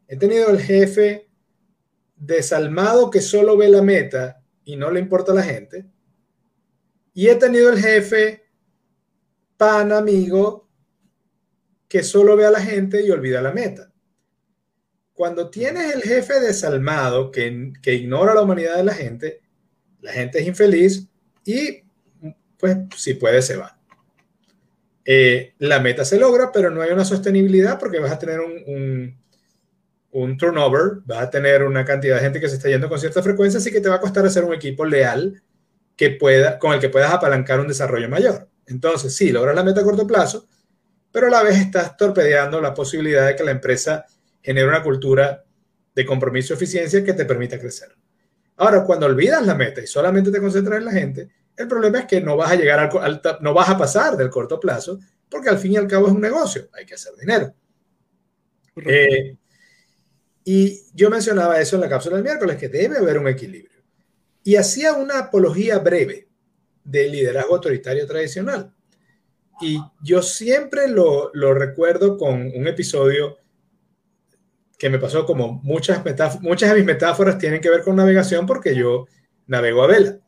He tenido el jefe desalmado que solo ve la meta y no le importa a la gente. Y he tenido el jefe pan amigo que solo ve a la gente y olvida la meta. Cuando tienes el jefe desalmado que, que ignora la humanidad de la gente, la gente es infeliz y pues si puede se va. Eh, la meta se logra, pero no hay una sostenibilidad porque vas a tener un, un, turnover, vas a tener una cantidad de gente que se está yendo con cierta frecuencia, así que te va a costar hacer un equipo leal que pueda, con el que puedas apalancar un desarrollo mayor. Entonces, sí, logras la meta a corto plazo, pero a la vez estás torpedeando la posibilidad de que la empresa genere una cultura de compromiso y eficiencia que te permita crecer. Ahora, cuando olvidas la meta y solamente te concentras en la gente, el problema es que no vas a llegar al, no vas a pasar del corto plazo, porque al fin y al cabo es un negocio, hay que hacer dinero. Eh, y yo mencionaba eso en la cápsula del miércoles, que debe haber un equilibrio. Y hacía una apología breve del liderazgo autoritario tradicional. Y yo siempre lo, lo recuerdo con un episodio que me pasó como muchas, muchas de mis metáforas tienen que ver con navegación porque yo navego a vela.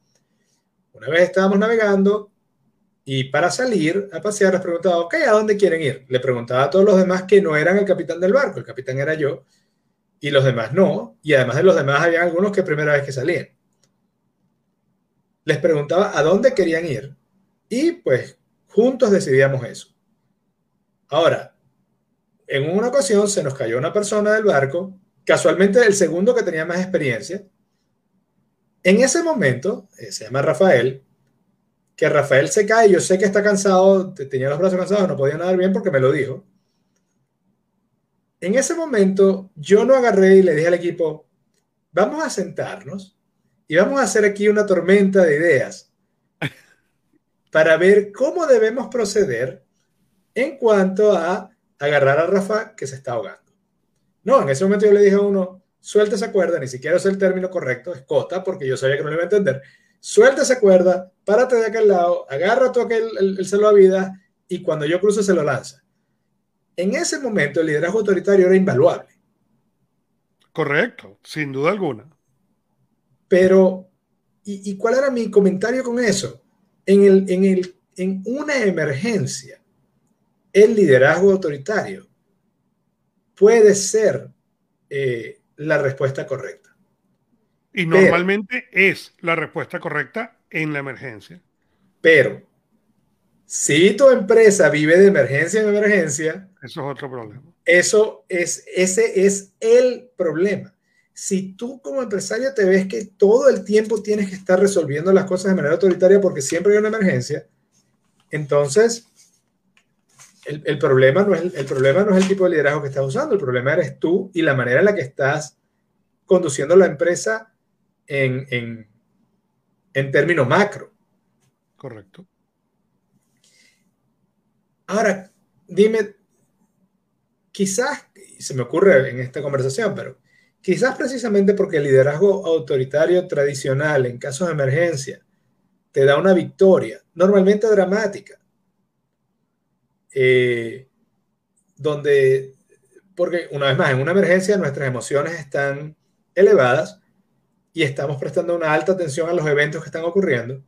Una vez estábamos navegando y para salir a pasear les preguntaba, ok, ¿a dónde quieren ir? Le preguntaba a todos los demás que no eran el capitán del barco, el capitán era yo, y los demás no, y además de los demás había algunos que primera vez que salían. les preguntaba a dónde querían ir y pues juntos decidíamos eso. Ahora, en una ocasión se nos cayó una persona del barco, casualmente el segundo que tenía más experiencia. En ese momento, eh, se llama Rafael, que Rafael se cae, yo sé que está cansado, tenía los brazos cansados, no podía nadar bien porque me lo dijo. En ese momento, yo no agarré y le dije al equipo, vamos a sentarnos y vamos a hacer aquí una tormenta de ideas para ver cómo debemos proceder en cuanto a agarrar a Rafa que se está ahogando. No, en ese momento yo le dije a uno, suelta esa cuerda, ni siquiera es el término correcto, es cota, porque yo sabía que no le iba a entender. Suelta esa cuerda, párate de aquel lado, agarra tú aquel, el, el salvavidas y cuando yo cruce se lo lanza. En ese momento el liderazgo autoritario era invaluable. Correcto, sin duda alguna. Pero, ¿y, cuál era mi comentario con eso? En, el, en, el, en una emergencia, el liderazgo autoritario puede ser eh, la respuesta correcta. Y normalmente es la respuesta correcta en la emergencia. Pero si tu empresa vive de emergencia en emergencia, eso es otro problema. Eso es, ese es el problema. Si tú como empresario te ves que todo el tiempo tienes que estar resolviendo las cosas de manera autoritaria porque siempre hay una emergencia, entonces el, problema, no es, el problema no es el tipo de liderazgo que estás usando, el problema eres tú y la manera en la que estás conduciendo la empresa en, en, en términos macro. Correcto. Ahora, dime, quizás, se me ocurre en esta conversación, pero quizás precisamente porque el liderazgo autoritario tradicional en casos de emergencia te da una victoria, normalmente dramática, eh, donde, porque una vez más, en una emergencia nuestras emociones están elevadas y estamos prestando una alta atención a los eventos que están ocurriendo.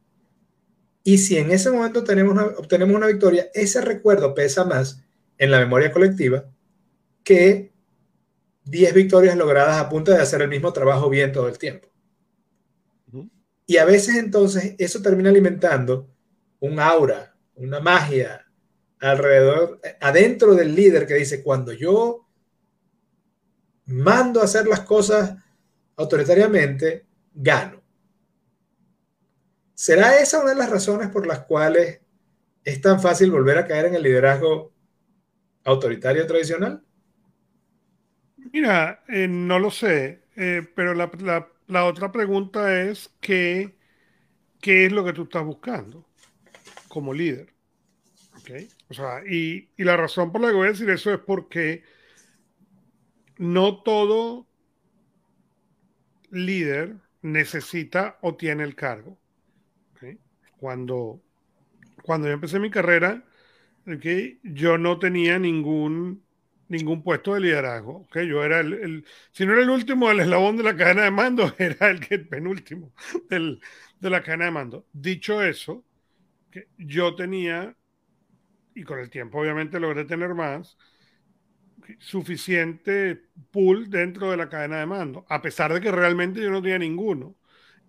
Y si en ese momento tenemos obtenemos una victoria, ese recuerdo pesa más en la memoria colectiva que 10 victorias logradas a punto de hacer el mismo trabajo bien todo el tiempo. Y a veces entonces eso termina alimentando un aura, una magia alrededor, adentro del líder que dice, cuando yo mando a hacer las cosas autoritariamente, gano. ¿Será esa una de las razones por las cuales es tan fácil volver a caer en el liderazgo autoritario tradicional? Mira, eh, no lo sé, eh, pero la, otra pregunta es ¿qué, es lo que tú estás buscando como líder. ¿Okay? O sea, y, y, la razón por la que voy a decir eso es porque no todo líder necesita o tiene el cargo. ¿okay? Cuando, cuando yo empecé mi carrera, ¿okay? yo no tenía ningún ningún puesto de liderazgo. que Yo era el, si no era el último del eslabón de la cadena de mando, era el, que, penúltimo del, de la cadena de mando. Dicho eso, yo tenía, y con el tiempo obviamente logré tener más, suficiente pool dentro de la cadena de mando, a pesar de que realmente yo no tenía ninguno.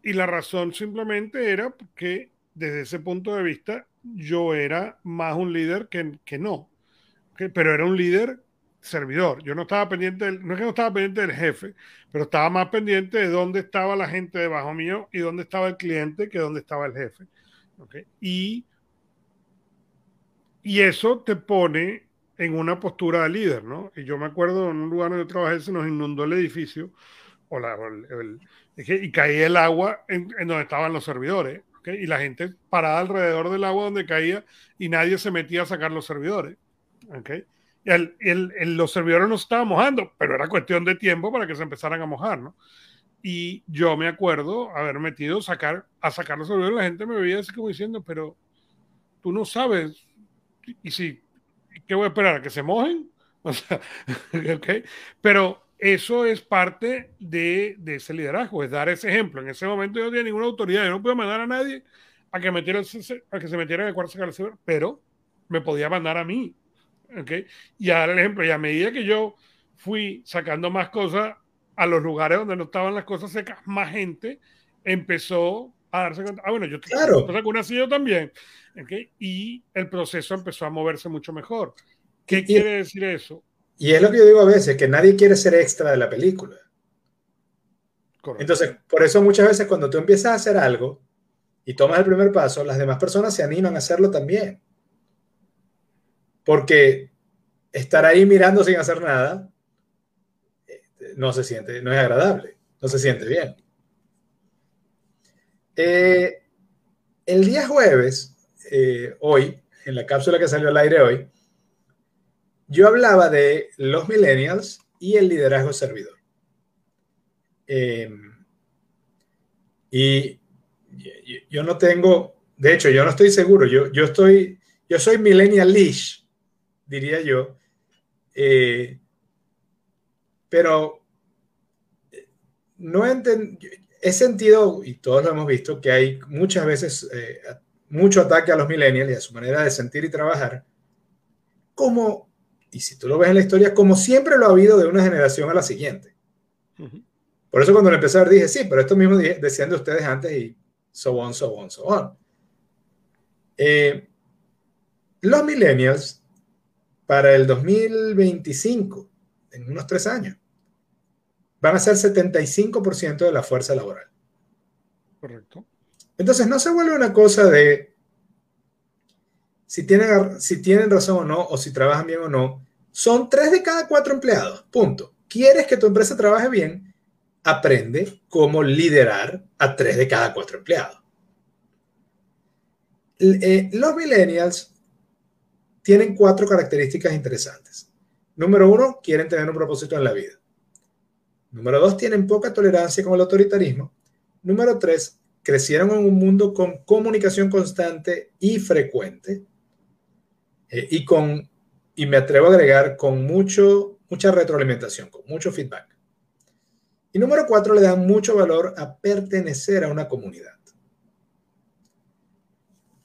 Y la razón simplemente era que desde ese punto de vista yo era más un líder que, que no. Pero era un líder servidor. Yo no estaba pendiente, del, no es que no estaba pendiente del jefe, pero estaba más pendiente de dónde estaba la gente debajo mío y dónde estaba el cliente que dónde estaba el jefe. Y, y eso te pone en una postura de líder, ¿no? Y yo me acuerdo en un lugar donde trabajé, se nos inundó el edificio o la, y caía el agua en, donde estaban los servidores. Y la gente parada alrededor del agua donde caía y nadie se metía a sacar los servidores. ¿okay? el, los servidores no estaban mojando, pero era cuestión de tiempo para que se empezaran a mojar, ¿no? Y yo me acuerdo haber metido sacar, a sacar los servidores, la gente me veía así como diciendo, pero tú no sabes, y si, ¿qué voy a esperar? ¿A que se mojen? O sea, okay. Pero eso es parte de, de, ese liderazgo, es dar ese ejemplo. En ese momento yo no tenía ninguna autoridad, yo no podía mandar a nadie a que, metiera, a que se metiera en el cuarto servidor, pero me podía mandar a mí ¿okay? Y a dar el ejemplo, y a medida que yo fui sacando más cosas a los lugares donde no estaban las cosas secas, más gente empezó a darse cuenta. Ah, bueno, yo claro. una yo también. Y el proceso empezó a moverse mucho mejor. ¿Qué quiere decir eso? Y es lo que yo digo a veces, que nadie quiere ser extra de la película. Entonces, por eso muchas veces cuando tú empiezas a hacer algo y tomas el primer paso, las demás personas se animan a hacerlo también. Porque estar ahí mirando sin hacer nada este, no se siente, no es agradable, no se siente bien. Eh, el día jueves, eh, hoy, en la cápsula que salió al aire hoy, yo hablaba de los millennials y el liderazgo servidor. Em, y yo no tengo, de hecho, yo no estoy seguro, yo, yo estoy, yo soy millennial leash, diría yo, eh, pero no he, sentido, y todos lo hemos visto, que hay muchas veces eh, mucho ataque a los millennials y a su manera de sentir y trabajar, como, y si tú lo ves en la historia, como siempre lo ha habido de una generación a la siguiente. Por eso cuando lo empecé a ver dije, sí, pero esto mismo decían de ustedes antes y so on, so on, so on. Eh, los millennials para el 2025, en unos tres años, van a ser 75% de la fuerza laboral. Correcto. Entonces no se vuelve una cosa de si tienen, si tienen razón o no, o si trabajan bien o no. Son tres de cada cuatro empleados. Punto. ¿Quieres que tu empresa trabaje bien? aprende cómo liderar a tres de cada cuatro empleados. Eh, los millennials tienen cuatro características interesantes. Número uno, quieren tener un propósito en la vida. Número dos, tienen poca tolerancia con el autoritarismo. Número tres, crecieron en un mundo con comunicación constante y frecuente eh, y con, y me atrevo a agregar, con mucho, mucha retroalimentación, con mucho feedback. Y número cuatro, le dan mucho valor a pertenecer a una comunidad.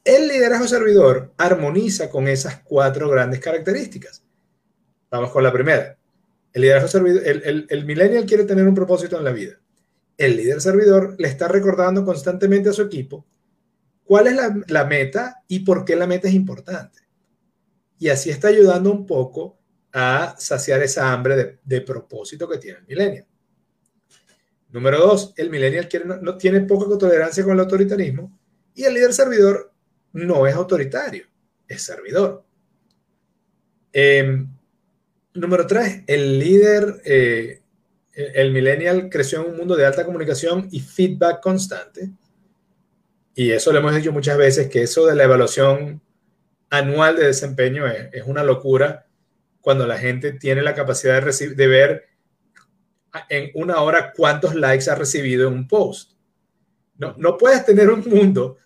El liderazgo servidor armoniza con esas cuatro grandes características. Vamos con la primera. El liderazgo servidor, el, millennial quiere tener un propósito en la vida. El líder servidor le está recordando constantemente a su equipo cuál es la, meta y por qué la meta es importante. Y así está ayudando un poco a saciar esa hambre de, de propósito que tiene el millennial. Número dos, el millennial no, tiene poca tolerancia con el autoritarismo y el líder servidor no es autoritario, es servidor. Em, número tres, el líder, eh, el millennial creció en un mundo de alta comunicación y feedback constante. Y eso lo hemos dicho muchas veces, que eso de la evaluación anual de desempeño es, una locura cuando la gente tiene la capacidad de, ver en una hora cuántos likes ha recibido en un post. No, no puedes tener un mundo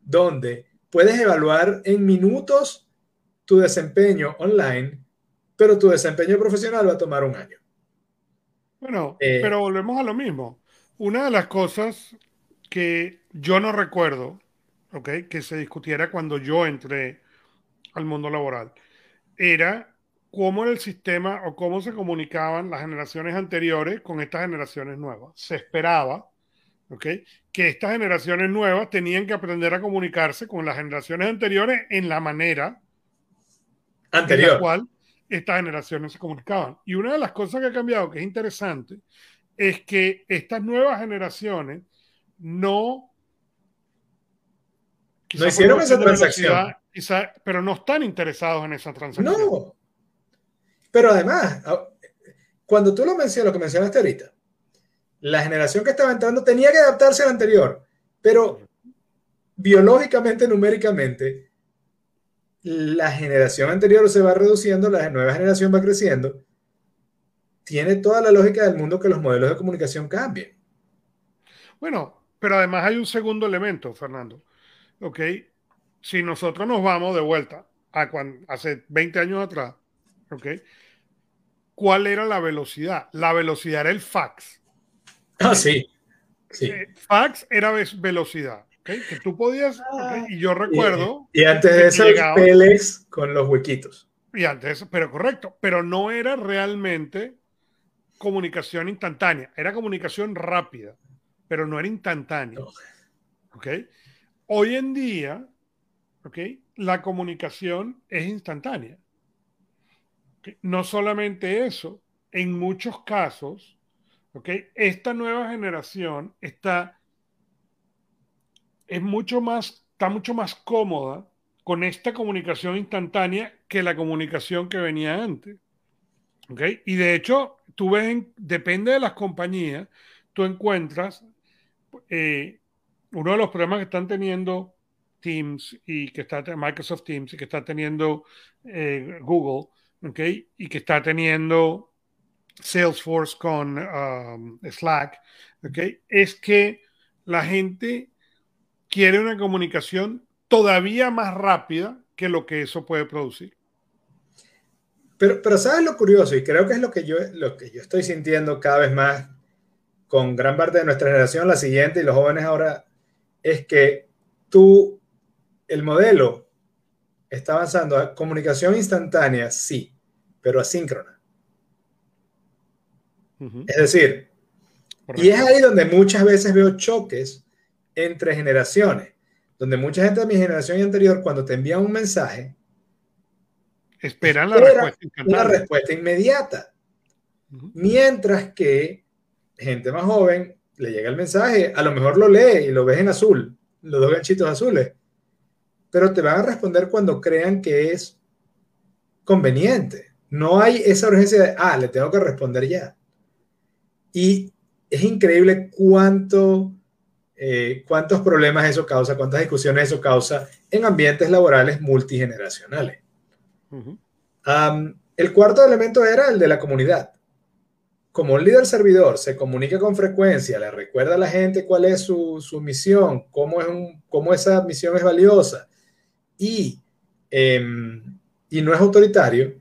donde puedes evaluar en minutos tu desempeño online, pero tu desempeño profesional va a tomar un año. Bueno, eh, pero volvemos a lo mismo. Una de las cosas que yo no recuerdo, ¿ok? Que se discutiera cuando yo entré al mundo laboral, era cómo era el sistema o cómo se comunicaban las generaciones anteriores con estas generaciones nuevas. Se esperaba ¿okay? que estas generaciones nuevas tenían que aprender a comunicarse con las generaciones anteriores en la manera Anterior. en la cual estas generaciones se comunicaban. Y una de las cosas que ha cambiado, que es interesante, es que estas nuevas generaciones no... No hicieron esa transacción. pero no están interesados en esa transacción. No, pero además, cuando tú lo mencionas, lo que mencionaste ahorita, la generación que estaba entrando tenía que adaptarse a la anterior, pero biológicamente, numéricamente, la generación anterior se va reduciendo, la nueva generación va creciendo. Tiene toda la lógica del mundo que los modelos de comunicación cambien. Bueno, pero además hay un segundo elemento, Fernando. ¿Ok? Si nosotros nos vamos de vuelta a cuando, hace 20 años atrás, ¿ok? ¿Cuál era la velocidad? La velocidad era el fax. Ah, sí. sí. Eh, fax era velocidad. ¿Okay? Que tú podías, y yo recuerdo. Y, antes de eso, peles con los huequitos. Y antes pero correcto, pero no era realmente comunicación instantánea, era comunicación rápida, pero no era instantánea. ¿ok? Hoy en día, ¿ok? La comunicación es instantánea. No solamente eso, en muchos casos, ¿ok? Esta nueva generación está, es mucho más, está mucho más cómoda con esta comunicación instantánea que la comunicación que venía antes. ¿ok? Y de hecho, tú ves, depende de las compañías, tú encuentras eh, uno de los problemas que están teniendo Teams y que está Microsoft Teams y que está teniendo eh, Google. Y que está teniendo Salesforce con um, Slack. Es que la gente quiere una comunicación todavía más rápida que lo que eso puede producir. Pero, pero sabes lo curioso, y creo que es lo que, yo, lo que yo estoy sintiendo cada vez más con gran parte de nuestra generación, la siguiente y los jóvenes ahora, es que tú, el modelo está avanzando a comunicación instantánea, sí, pero asíncrona. Es decir, y es ahí donde muchas veces veo choques entre generaciones, donde mucha gente de mi generación y anterior, cuando te envían un mensaje, esperan la respuesta, una respuesta inmediata. Mientras que gente más joven le llega el mensaje, a lo mejor lo lee y lo ves en azul, los dos ganchitos azules, pero te van a responder cuando crean que es conveniente. No hay esa urgencia de, ah, le tengo que responder ya. Y es increíble cuánto, eh, cuántos problemas eso causa, cuántas discusiones eso causa en ambientes laborales multigeneracionales. el cuarto elemento era el de la comunidad. Como un líder servidor se comunica con frecuencia, le recuerda a la gente cuál es su, misión, cómo, es un, cómo esa misión es valiosa y, em, y no es autoritario,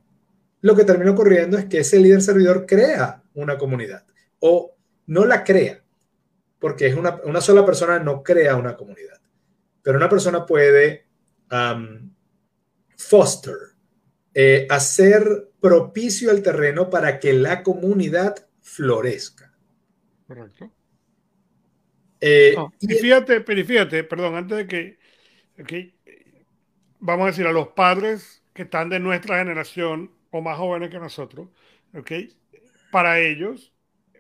lo que termina ocurriendo es que ese líder servidor crea una comunidad o no la crea, porque es una, una sola persona no crea una comunidad, pero una persona puede foster, eh, hacer propicio al terreno para que la comunidad florezca. Correcto. Eh, y fíjate, pero fíjate, perdón, antes de que, vamos a decir a los padres que están de nuestra generación o más jóvenes que nosotros, ¿ok? Para ellos,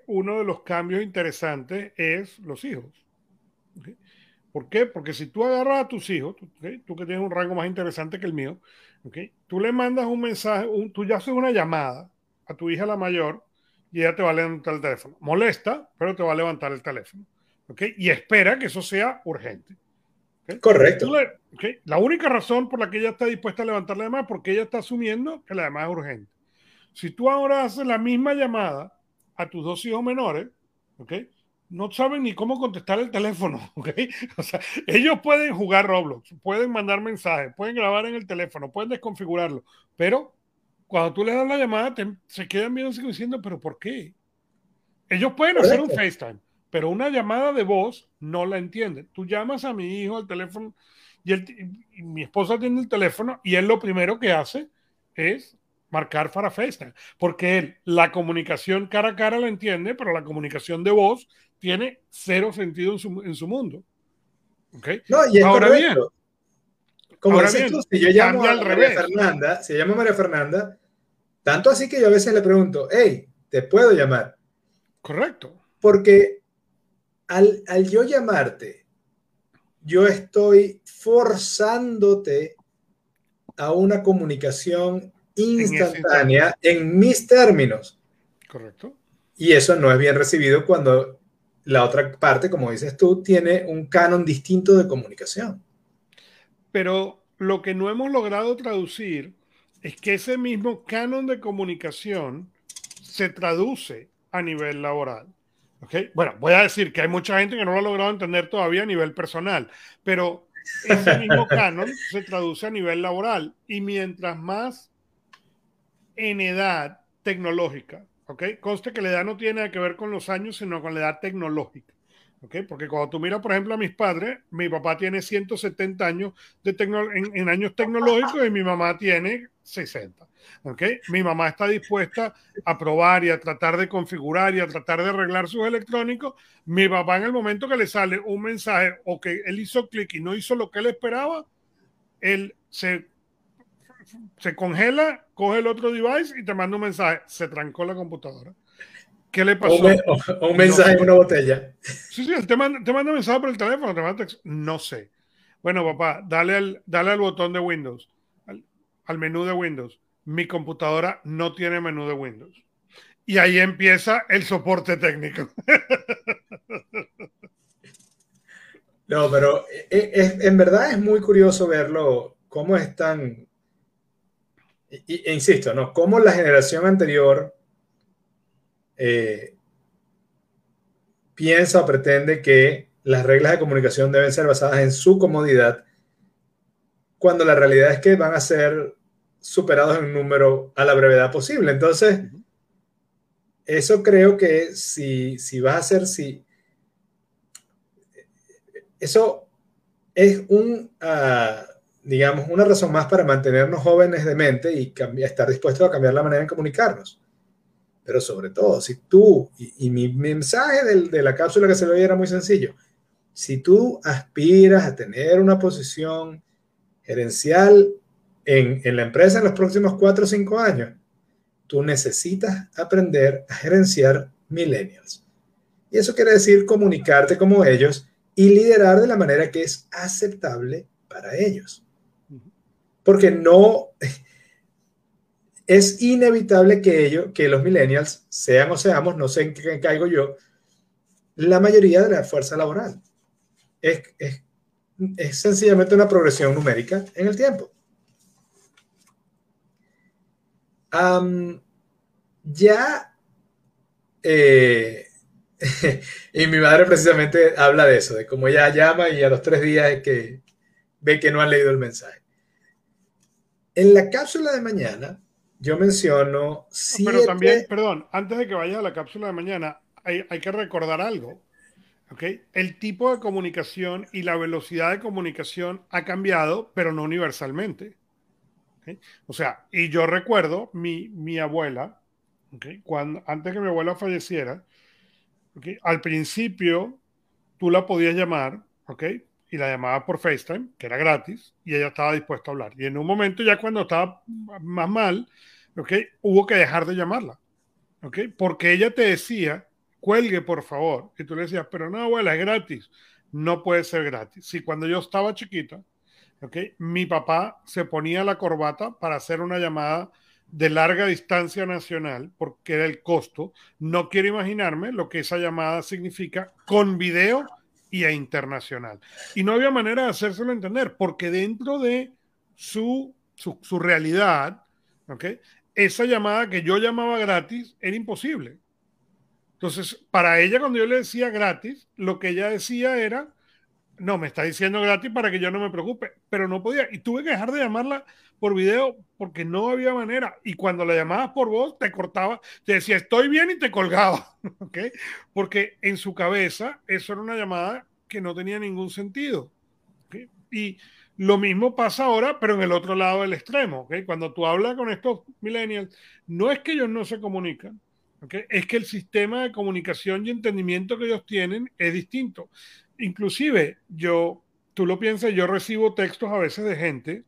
uno de los cambios interesantes es los hijos. ¿Por qué? Porque si tú agarras a tus hijos, tú que tienes un rango más interesante que el mío, tú le mandas un mensaje, tú ya haces una llamada a tu hija la mayor y ella te va a levantar el teléfono. Molesta, pero te va a levantar el teléfono. Y espera que eso sea urgente. Correcto. La única razón por la que ella está dispuesta a levantar la llamada es porque ella está asumiendo que la llamada es urgente. Si tú ahora haces la misma llamada a tus dos hijos menores, ¿ok? No saben ni cómo contestar el teléfono, ¿ok? O sea, ellos pueden jugar Roblox, pueden mandar mensajes, pueden grabar en el teléfono, pueden desconfigurarlo, pero cuando tú les das la llamada, se quedan viendo diciendo, pero ¿por qué? Ellos pueden hacer un FaceTime, pero una llamada de voz no la entienden. Tú llamas a mi hijo al teléfono y, y mi esposa tiene el teléfono y él lo primero que hace es marcar para FaceTime, porque él la comunicación cara a cara la entiende, pero la comunicación de voz tiene cero sentido en su, en su mundo. ¿Okay? No, y Ahora bien, como dices tú, si yo llamo a María Fernanda, si llamo a María Fernanda, tanto así que yo a veces le pregunto, hey, ¿te puedo llamar? Correcto. Porque al, al yo llamarte, yo estoy forzándote a una comunicación instantánea en, mis términos. Correcto. Y eso no es bien recibido cuando la otra parte, como dices tú, tiene un canon distinto de comunicación. Pero lo que no hemos logrado traducir es que ese mismo canon de comunicación se traduce a nivel laboral. ¿Okay? Bueno, voy a decir que hay mucha gente que no lo ha logrado entender todavía a nivel personal, pero ese mismo canon se traduce a nivel laboral. Y mientras más en edad tecnológica, ¿ok? Conste que la edad no tiene que ver con los años, sino con la edad tecnológica, ¿okay? Porque cuando tú miras, por ejemplo, a mis padres, mi papá tiene 170 años de en, en, años tecnológicos y mi mamá tiene 60. ¿okay? Mi mamá está dispuesta a probar y a tratar de configurar y a tratar de arreglar sus electrónicos. Mi papá en el momento que le sale un mensaje o que él hizo clic y no hizo lo que él esperaba, él se, se congela, coge el otro device y te manda un mensaje. Se trancó la computadora. ¿Qué le pasó? O, un mensaje en una botella. Sí, sí, te manda, te manda un mensaje por el teléfono, te manda no sé. Bueno, papá, dale al, dale al botón de Windows, al, menú de Windows. Mi computadora no tiene menú de Windows. Y ahí empieza el soporte técnico. No, pero eh, eh, en verdad es muy curioso verlo, cómo están, e insisto, ¿no? Cómo la generación anterior eh, piensa o pretende que las reglas de comunicación deben ser basadas en su comodidad, cuando la realidad es que van a ser superados en número a la brevedad posible. Entonces, eso creo que si, si vas a hacer, si... Eso es un, uh, digamos, una razón más para mantenernos jóvenes de mente y estar dispuestos a cambiar la manera de comunicarnos. Pero sobre todo, si tú, y, mi mensaje de la cápsula que se veía era muy sencillo, si tú aspiras a tener una posición gerencial en, en la empresa en los próximos cuatro o cinco años, tú necesitas aprender a gerenciar millennials. Y eso quiere decir comunicarte como ellos y liderar de la manera que es aceptable para ellos. Porque no, es inevitable que ellos, que los millennials, sean o seamos, no sé en qué caigo yo, la mayoría de la fuerza laboral. Es, sencillamente una progresión numérica en el tiempo. ya, eh, y mi madre precisamente habla de eso, de cómo ella llama y a los tres días ve que no ha leído el mensaje. En la cápsula de mañana, yo menciono. Pero también, perdón, antes de que vayas a la cápsula de mañana, hay, que recordar algo. ¿okay? El tipo de comunicación y la velocidad de comunicación ha cambiado, pero no universalmente. O sea, y yo recuerdo mi, mi abuela, cuando, antes que mi abuela falleciera, al principio tú la podías llamar, ¿ok? Y la llamaba por FaceTime, que era gratis, y ella estaba dispuesta a hablar. Y en un momento ya cuando estaba más mal, ¿okay? hubo que dejar de llamarla, ¿okay? porque ella te decía, cuelgue por favor, y tú le decías, pero no, abuela, es gratis. No puede ser gratis. Si cuando yo estaba chiquita, ¿okay? mi papá se ponía la corbata para hacer una llamada de larga distancia nacional, porque era el costo, no quiero imaginarme lo que esa llamada significa con video y a internacional. Y no había manera de hacérselo entender, porque dentro de su, su, realidad, ¿okay? esa llamada que yo llamaba gratis era imposible. Entonces, para ella, cuando yo le decía gratis, lo que ella decía era, no, me está diciendo gratis para que yo no me preocupe, pero no podía. Y tuve que dejar de llamarla por video porque no había manera. Y cuando la llamabas por voz, te cortaba, te decía, estoy bien y te colgaba. ¿Ok? Porque en su cabeza eso era una llamada que no tenía ningún sentido. Y lo mismo pasa ahora, pero en el otro lado del extremo. ¿okay? Cuando tú hablas con estos millennials, no es que ellos no se comunican, ¿okay? es que el sistema de comunicación y entendimiento que ellos tienen es distinto. Inclusive, yo, tú lo piensas, yo recibo textos a veces de gente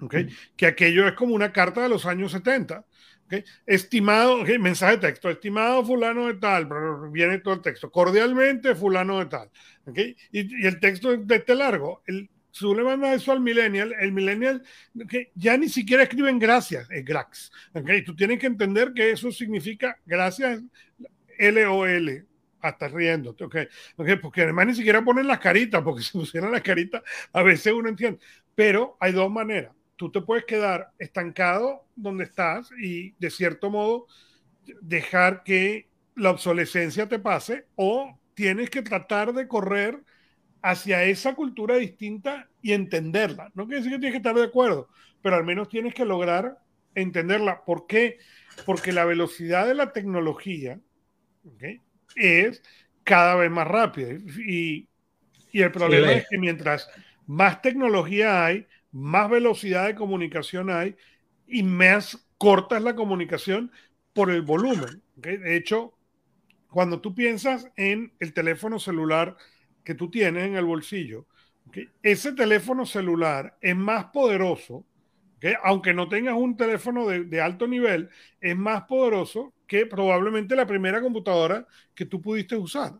¿okay? que aquello es como una carta de los años 70. ¿okay? Estimado, mensaje de texto, estimado fulano de tal, viene todo el texto, cordialmente fulano de tal. ¿okay? Y, y, el texto de este largo, el, si tú le mandas eso al millennial, el millennial que ya ni siquiera escriben gracias, es grax. ¿okay? Tú tienes que entender que eso significa gracias, L-O-L, hasta riéndote, ¿ok? okay porque además ni siquiera ponen las caritas, porque si pusieran las caritas, a veces uno entiende. Pero hay dos maneras. Tú te puedes quedar estancado donde estás y de cierto modo dejar que la obsolescencia te pase o tienes que tratar de correr hacia esa cultura distinta y entenderla. No quiere decir que tienes que estar de acuerdo, pero al menos tienes que lograr entenderla. ¿Por qué? Porque la velocidad de la tecnología es cada vez más rápida. Y, y el problema es que mientras más tecnología hay, más velocidad de comunicación hay y más corta es la comunicación por el volumen. De hecho, cuando tú piensas en el teléfono celular que tú tienes en el bolsillo, ese teléfono celular es más poderoso, aunque no tengas un teléfono de, alto nivel, es más poderoso que probablemente la primera computadora que tú pudiste usar.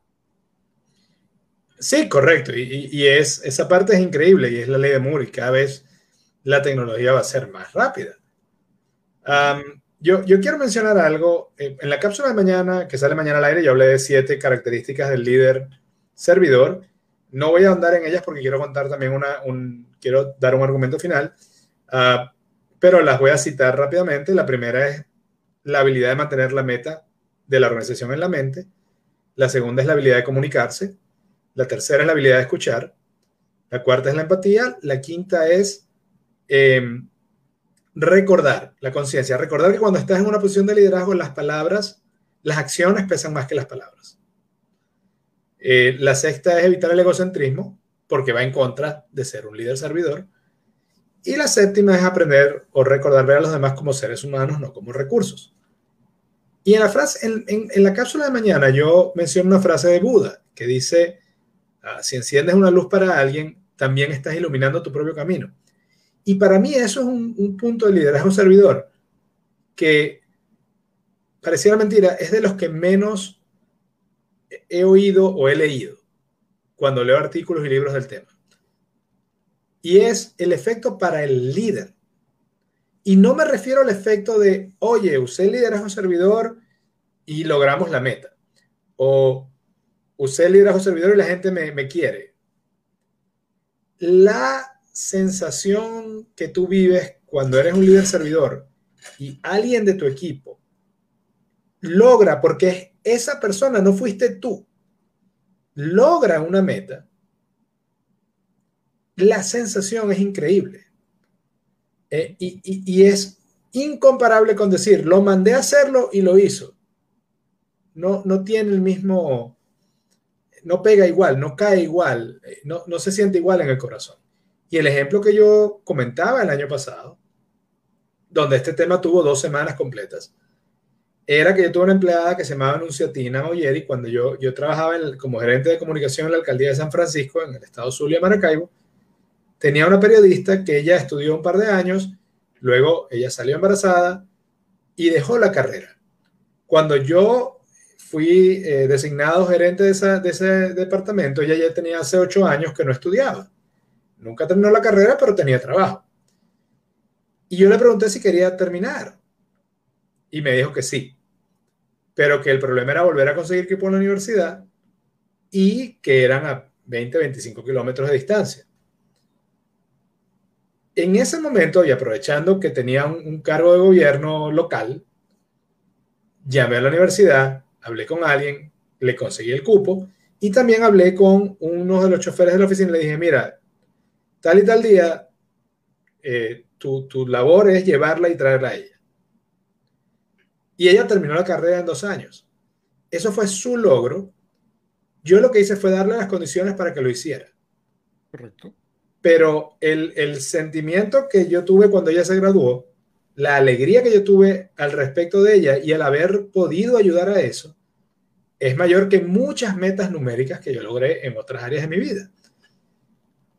Sí, correcto. Y, es, esa parte es increíble y es la ley de Moore y cada vez la tecnología va a ser más rápida. yo, yo, quiero mencionar algo. Eh, en la cápsula de mañana, que sale mañana al aire, yo hablé de siete características del líder servidor. No voy a ahondar en ellas porque quiero contar también una, un, quiero dar un argumento final, ah, pero las voy a citar rápidamente. La primera es la habilidad de mantener la meta de la organización en la mente. La segunda es la habilidad de comunicarse. La tercera es la habilidad de escuchar. La cuarta es la empatía. La quinta es em, recordar la conciencia. Recordar que cuando estás en una posición de liderazgo, las palabras, las acciones pesan más que las palabras. Eh, la sexta es evitar el egocentrismo, porque va en contra de ser un líder servidor. Y la séptima es aprender o recordar ver a los demás como seres humanos, no como recursos. Y en la, frase, en, la cápsula de mañana yo menciono una frase de Buda que dice, ah, si enciendes una luz para alguien, también estás iluminando tu propio camino. Y para mí eso es un, un punto de liderazgo servidor que pareciera mentira, es de los que menos he oído o he leído cuando leo artículos y libros del tema. Y es el efecto para el líder. Y no me refiero al efecto de, oye, usé liderazgo servidor y logramos la meta. O usé liderazgo servidor y la gente me, me quiere. La sensación que tú vives cuando eres un líder servidor y alguien de tu equipo logra, porque esa persona no fuiste tú, logra una meta, la sensación es increíble. Eh, y, es incomparable con decir, lo mandé a hacerlo y lo hizo. No, no tiene el mismo, no pega igual, no cae igual, eh, no, no se siente igual en el corazón. Y el ejemplo que yo comentaba el año pasado, donde este tema tuvo dos semanas completas, era que yo tuve una empleada que se llamaba Anunciatina Moyeri cuando yo, yo trabajaba como gerente de comunicación en la alcaldía de San Francisco, en el estado Zulia, Maracaibo. Tenía una periodista que ella estudió un par de años, luego ella salió embarazada y dejó la carrera. Cuando yo fui eh, designado gerente de, de, ese departamento, ella ya tenía hace ocho años que no estudiaba. Nunca terminó la carrera, pero tenía trabajo. Y yo le pregunté si quería terminar y me dijo que sí, pero que el problema era volver a conseguir que por la universidad y que eran a 20, 25 kilómetros de distancia. En ese momento, y aprovechando que tenía un, cargo de gobierno local, llamé a la universidad, hablé con alguien, le conseguí el cupo y también hablé con uno de los choferes de la oficina y le dije, mira, tal y tal día, eh, tu, tu labor es llevarla y traerla a ella. Y ella terminó la carrera en dos años. Eso fue su logro. Yo lo que hice fue darle las condiciones para que lo hiciera. Correcto. Pero el, el sentimiento que yo tuve cuando ella se graduó, la alegría que yo tuve al respecto de ella y al haber podido ayudar a eso, es mayor que muchas metas numéricas que yo logré en otras áreas de mi vida.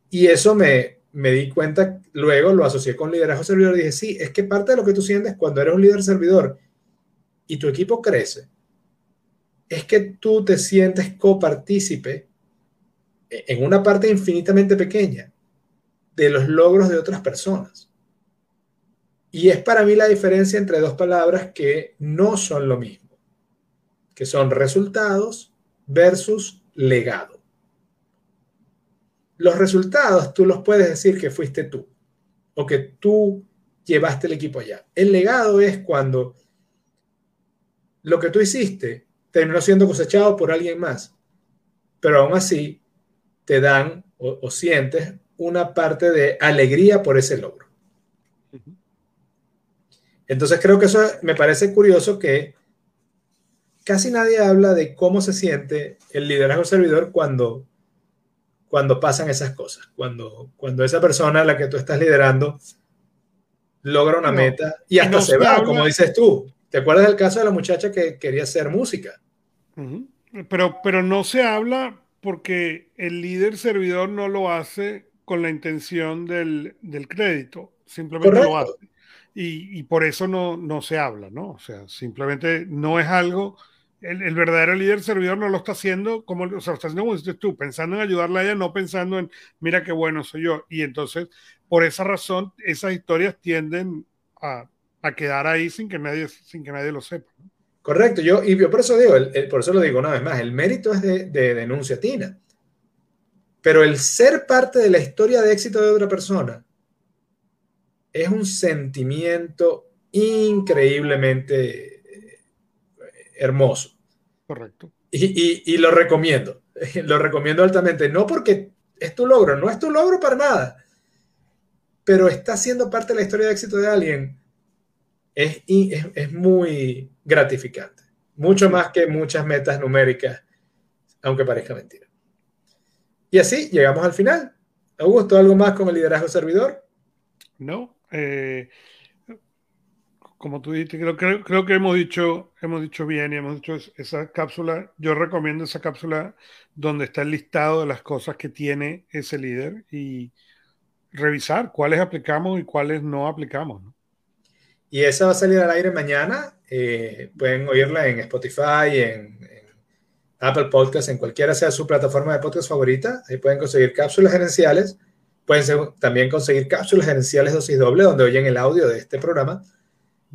Y eso me, me di cuenta, luego lo asocié con liderazgo servidor y dije, sí, es que parte de lo que tú sientes cuando eres un líder servidor y tu equipo crece, es que tú te sientes copartícipe en una parte infinitamente pequeña de los logros de otras personas. Y es para mí la diferencia entre dos palabras que no son lo mismo, que son resultados versus legado. Los resultados tú los puedes decir que fuiste tú o que tú llevaste el equipo allá. El legado es cuando lo que tú hiciste terminó siendo cosechado por alguien más, pero aún así te dan o, sientes una parte de alegría por ese logro. Entonces creo que eso me parece curioso que casi nadie habla de cómo se siente el liderazgo servidor cuando, cuando pasan esas cosas, cuando, cuando esa persona a la que tú estás liderando logra una meta y hasta se va, como dices tú. ¿Te acuerdas del caso de la muchacha que quería hacer música? pero, pero no se habla porque el líder servidor no lo hace con la intención del, crédito, simplemente lo hace. Y, y, por eso no, no se habla, ¿no? O sea, simplemente no es algo el, verdadero líder servidor no lo está haciendo como, o sea, está haciendo como dices tú, pensando en ayudarla a ella, no pensando en, mira qué bueno soy yo. Y entonces, por esa razón, esas historias tienden a, a quedar ahí sin que nadie, sin que nadie lo sepa. Correcto, yo, y yo por eso digo, el, por eso lo digo una vez más, el mérito es de, de denuncia Tina. Pero el ser parte de la historia de éxito de otra persona es un sentimiento increíblemente hermoso. Correcto. Y, lo recomiendo, lo recomiendo altamente, no porque es tu logro, no es tu logro para nada, pero está siendo parte de la historia de éxito de alguien, es, es, muy gratificante, mucho más que muchas metas numéricas, aunque parezca mentira. Y así llegamos al final. Augusto, ¿algo más con el liderazgo servidor? No, eh, como tú dijiste, creo, creo, que hemos dicho, hemos dicho bien y hemos dicho esa cápsula. Yo recomiendo esa cápsula donde está el listado de las cosas que tiene ese líder y revisar cuáles aplicamos y cuáles no aplicamos. Y esa va a salir al aire mañana. Eh, pueden oírla en Spotify, en, Apple Podcasts, en cualquiera sea su plataforma de podcast favorita. Ahí pueden conseguir cápsulas gerenciales. Pueden también conseguir cápsulas gerenciales dosis doble, donde oyen el audio de este programa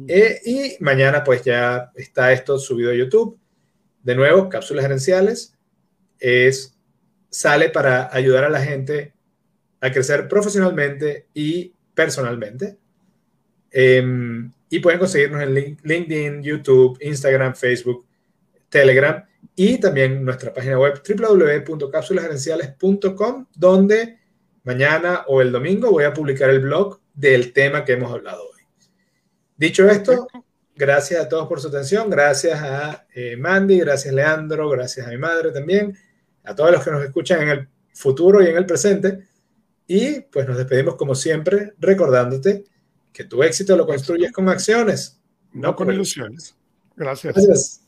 eh, y mañana pues ya está esto subido a YouTube. De nuevo, cápsulas gerenciales. Es, sale para ayudar a la gente a crecer profesionalmente y personalmente. Em, y pueden conseguirnos en LinkedIn, YouTube, Instagram, Facebook, Telegram y también nuestra página web www.cápsulasgerenciales.com donde mañana o el domingo voy a publicar el blog del tema que hemos hablado hoy. Dicho esto, gracias a todos por su atención, gracias a eh, Mandy, gracias Leandro, gracias a mi madre también, a todos los que nos escuchan en el futuro y en el presente. Y pues nos despedimos como siempre recordándote que tu éxito lo construyes con acciones, no con ilusiones. Gracias.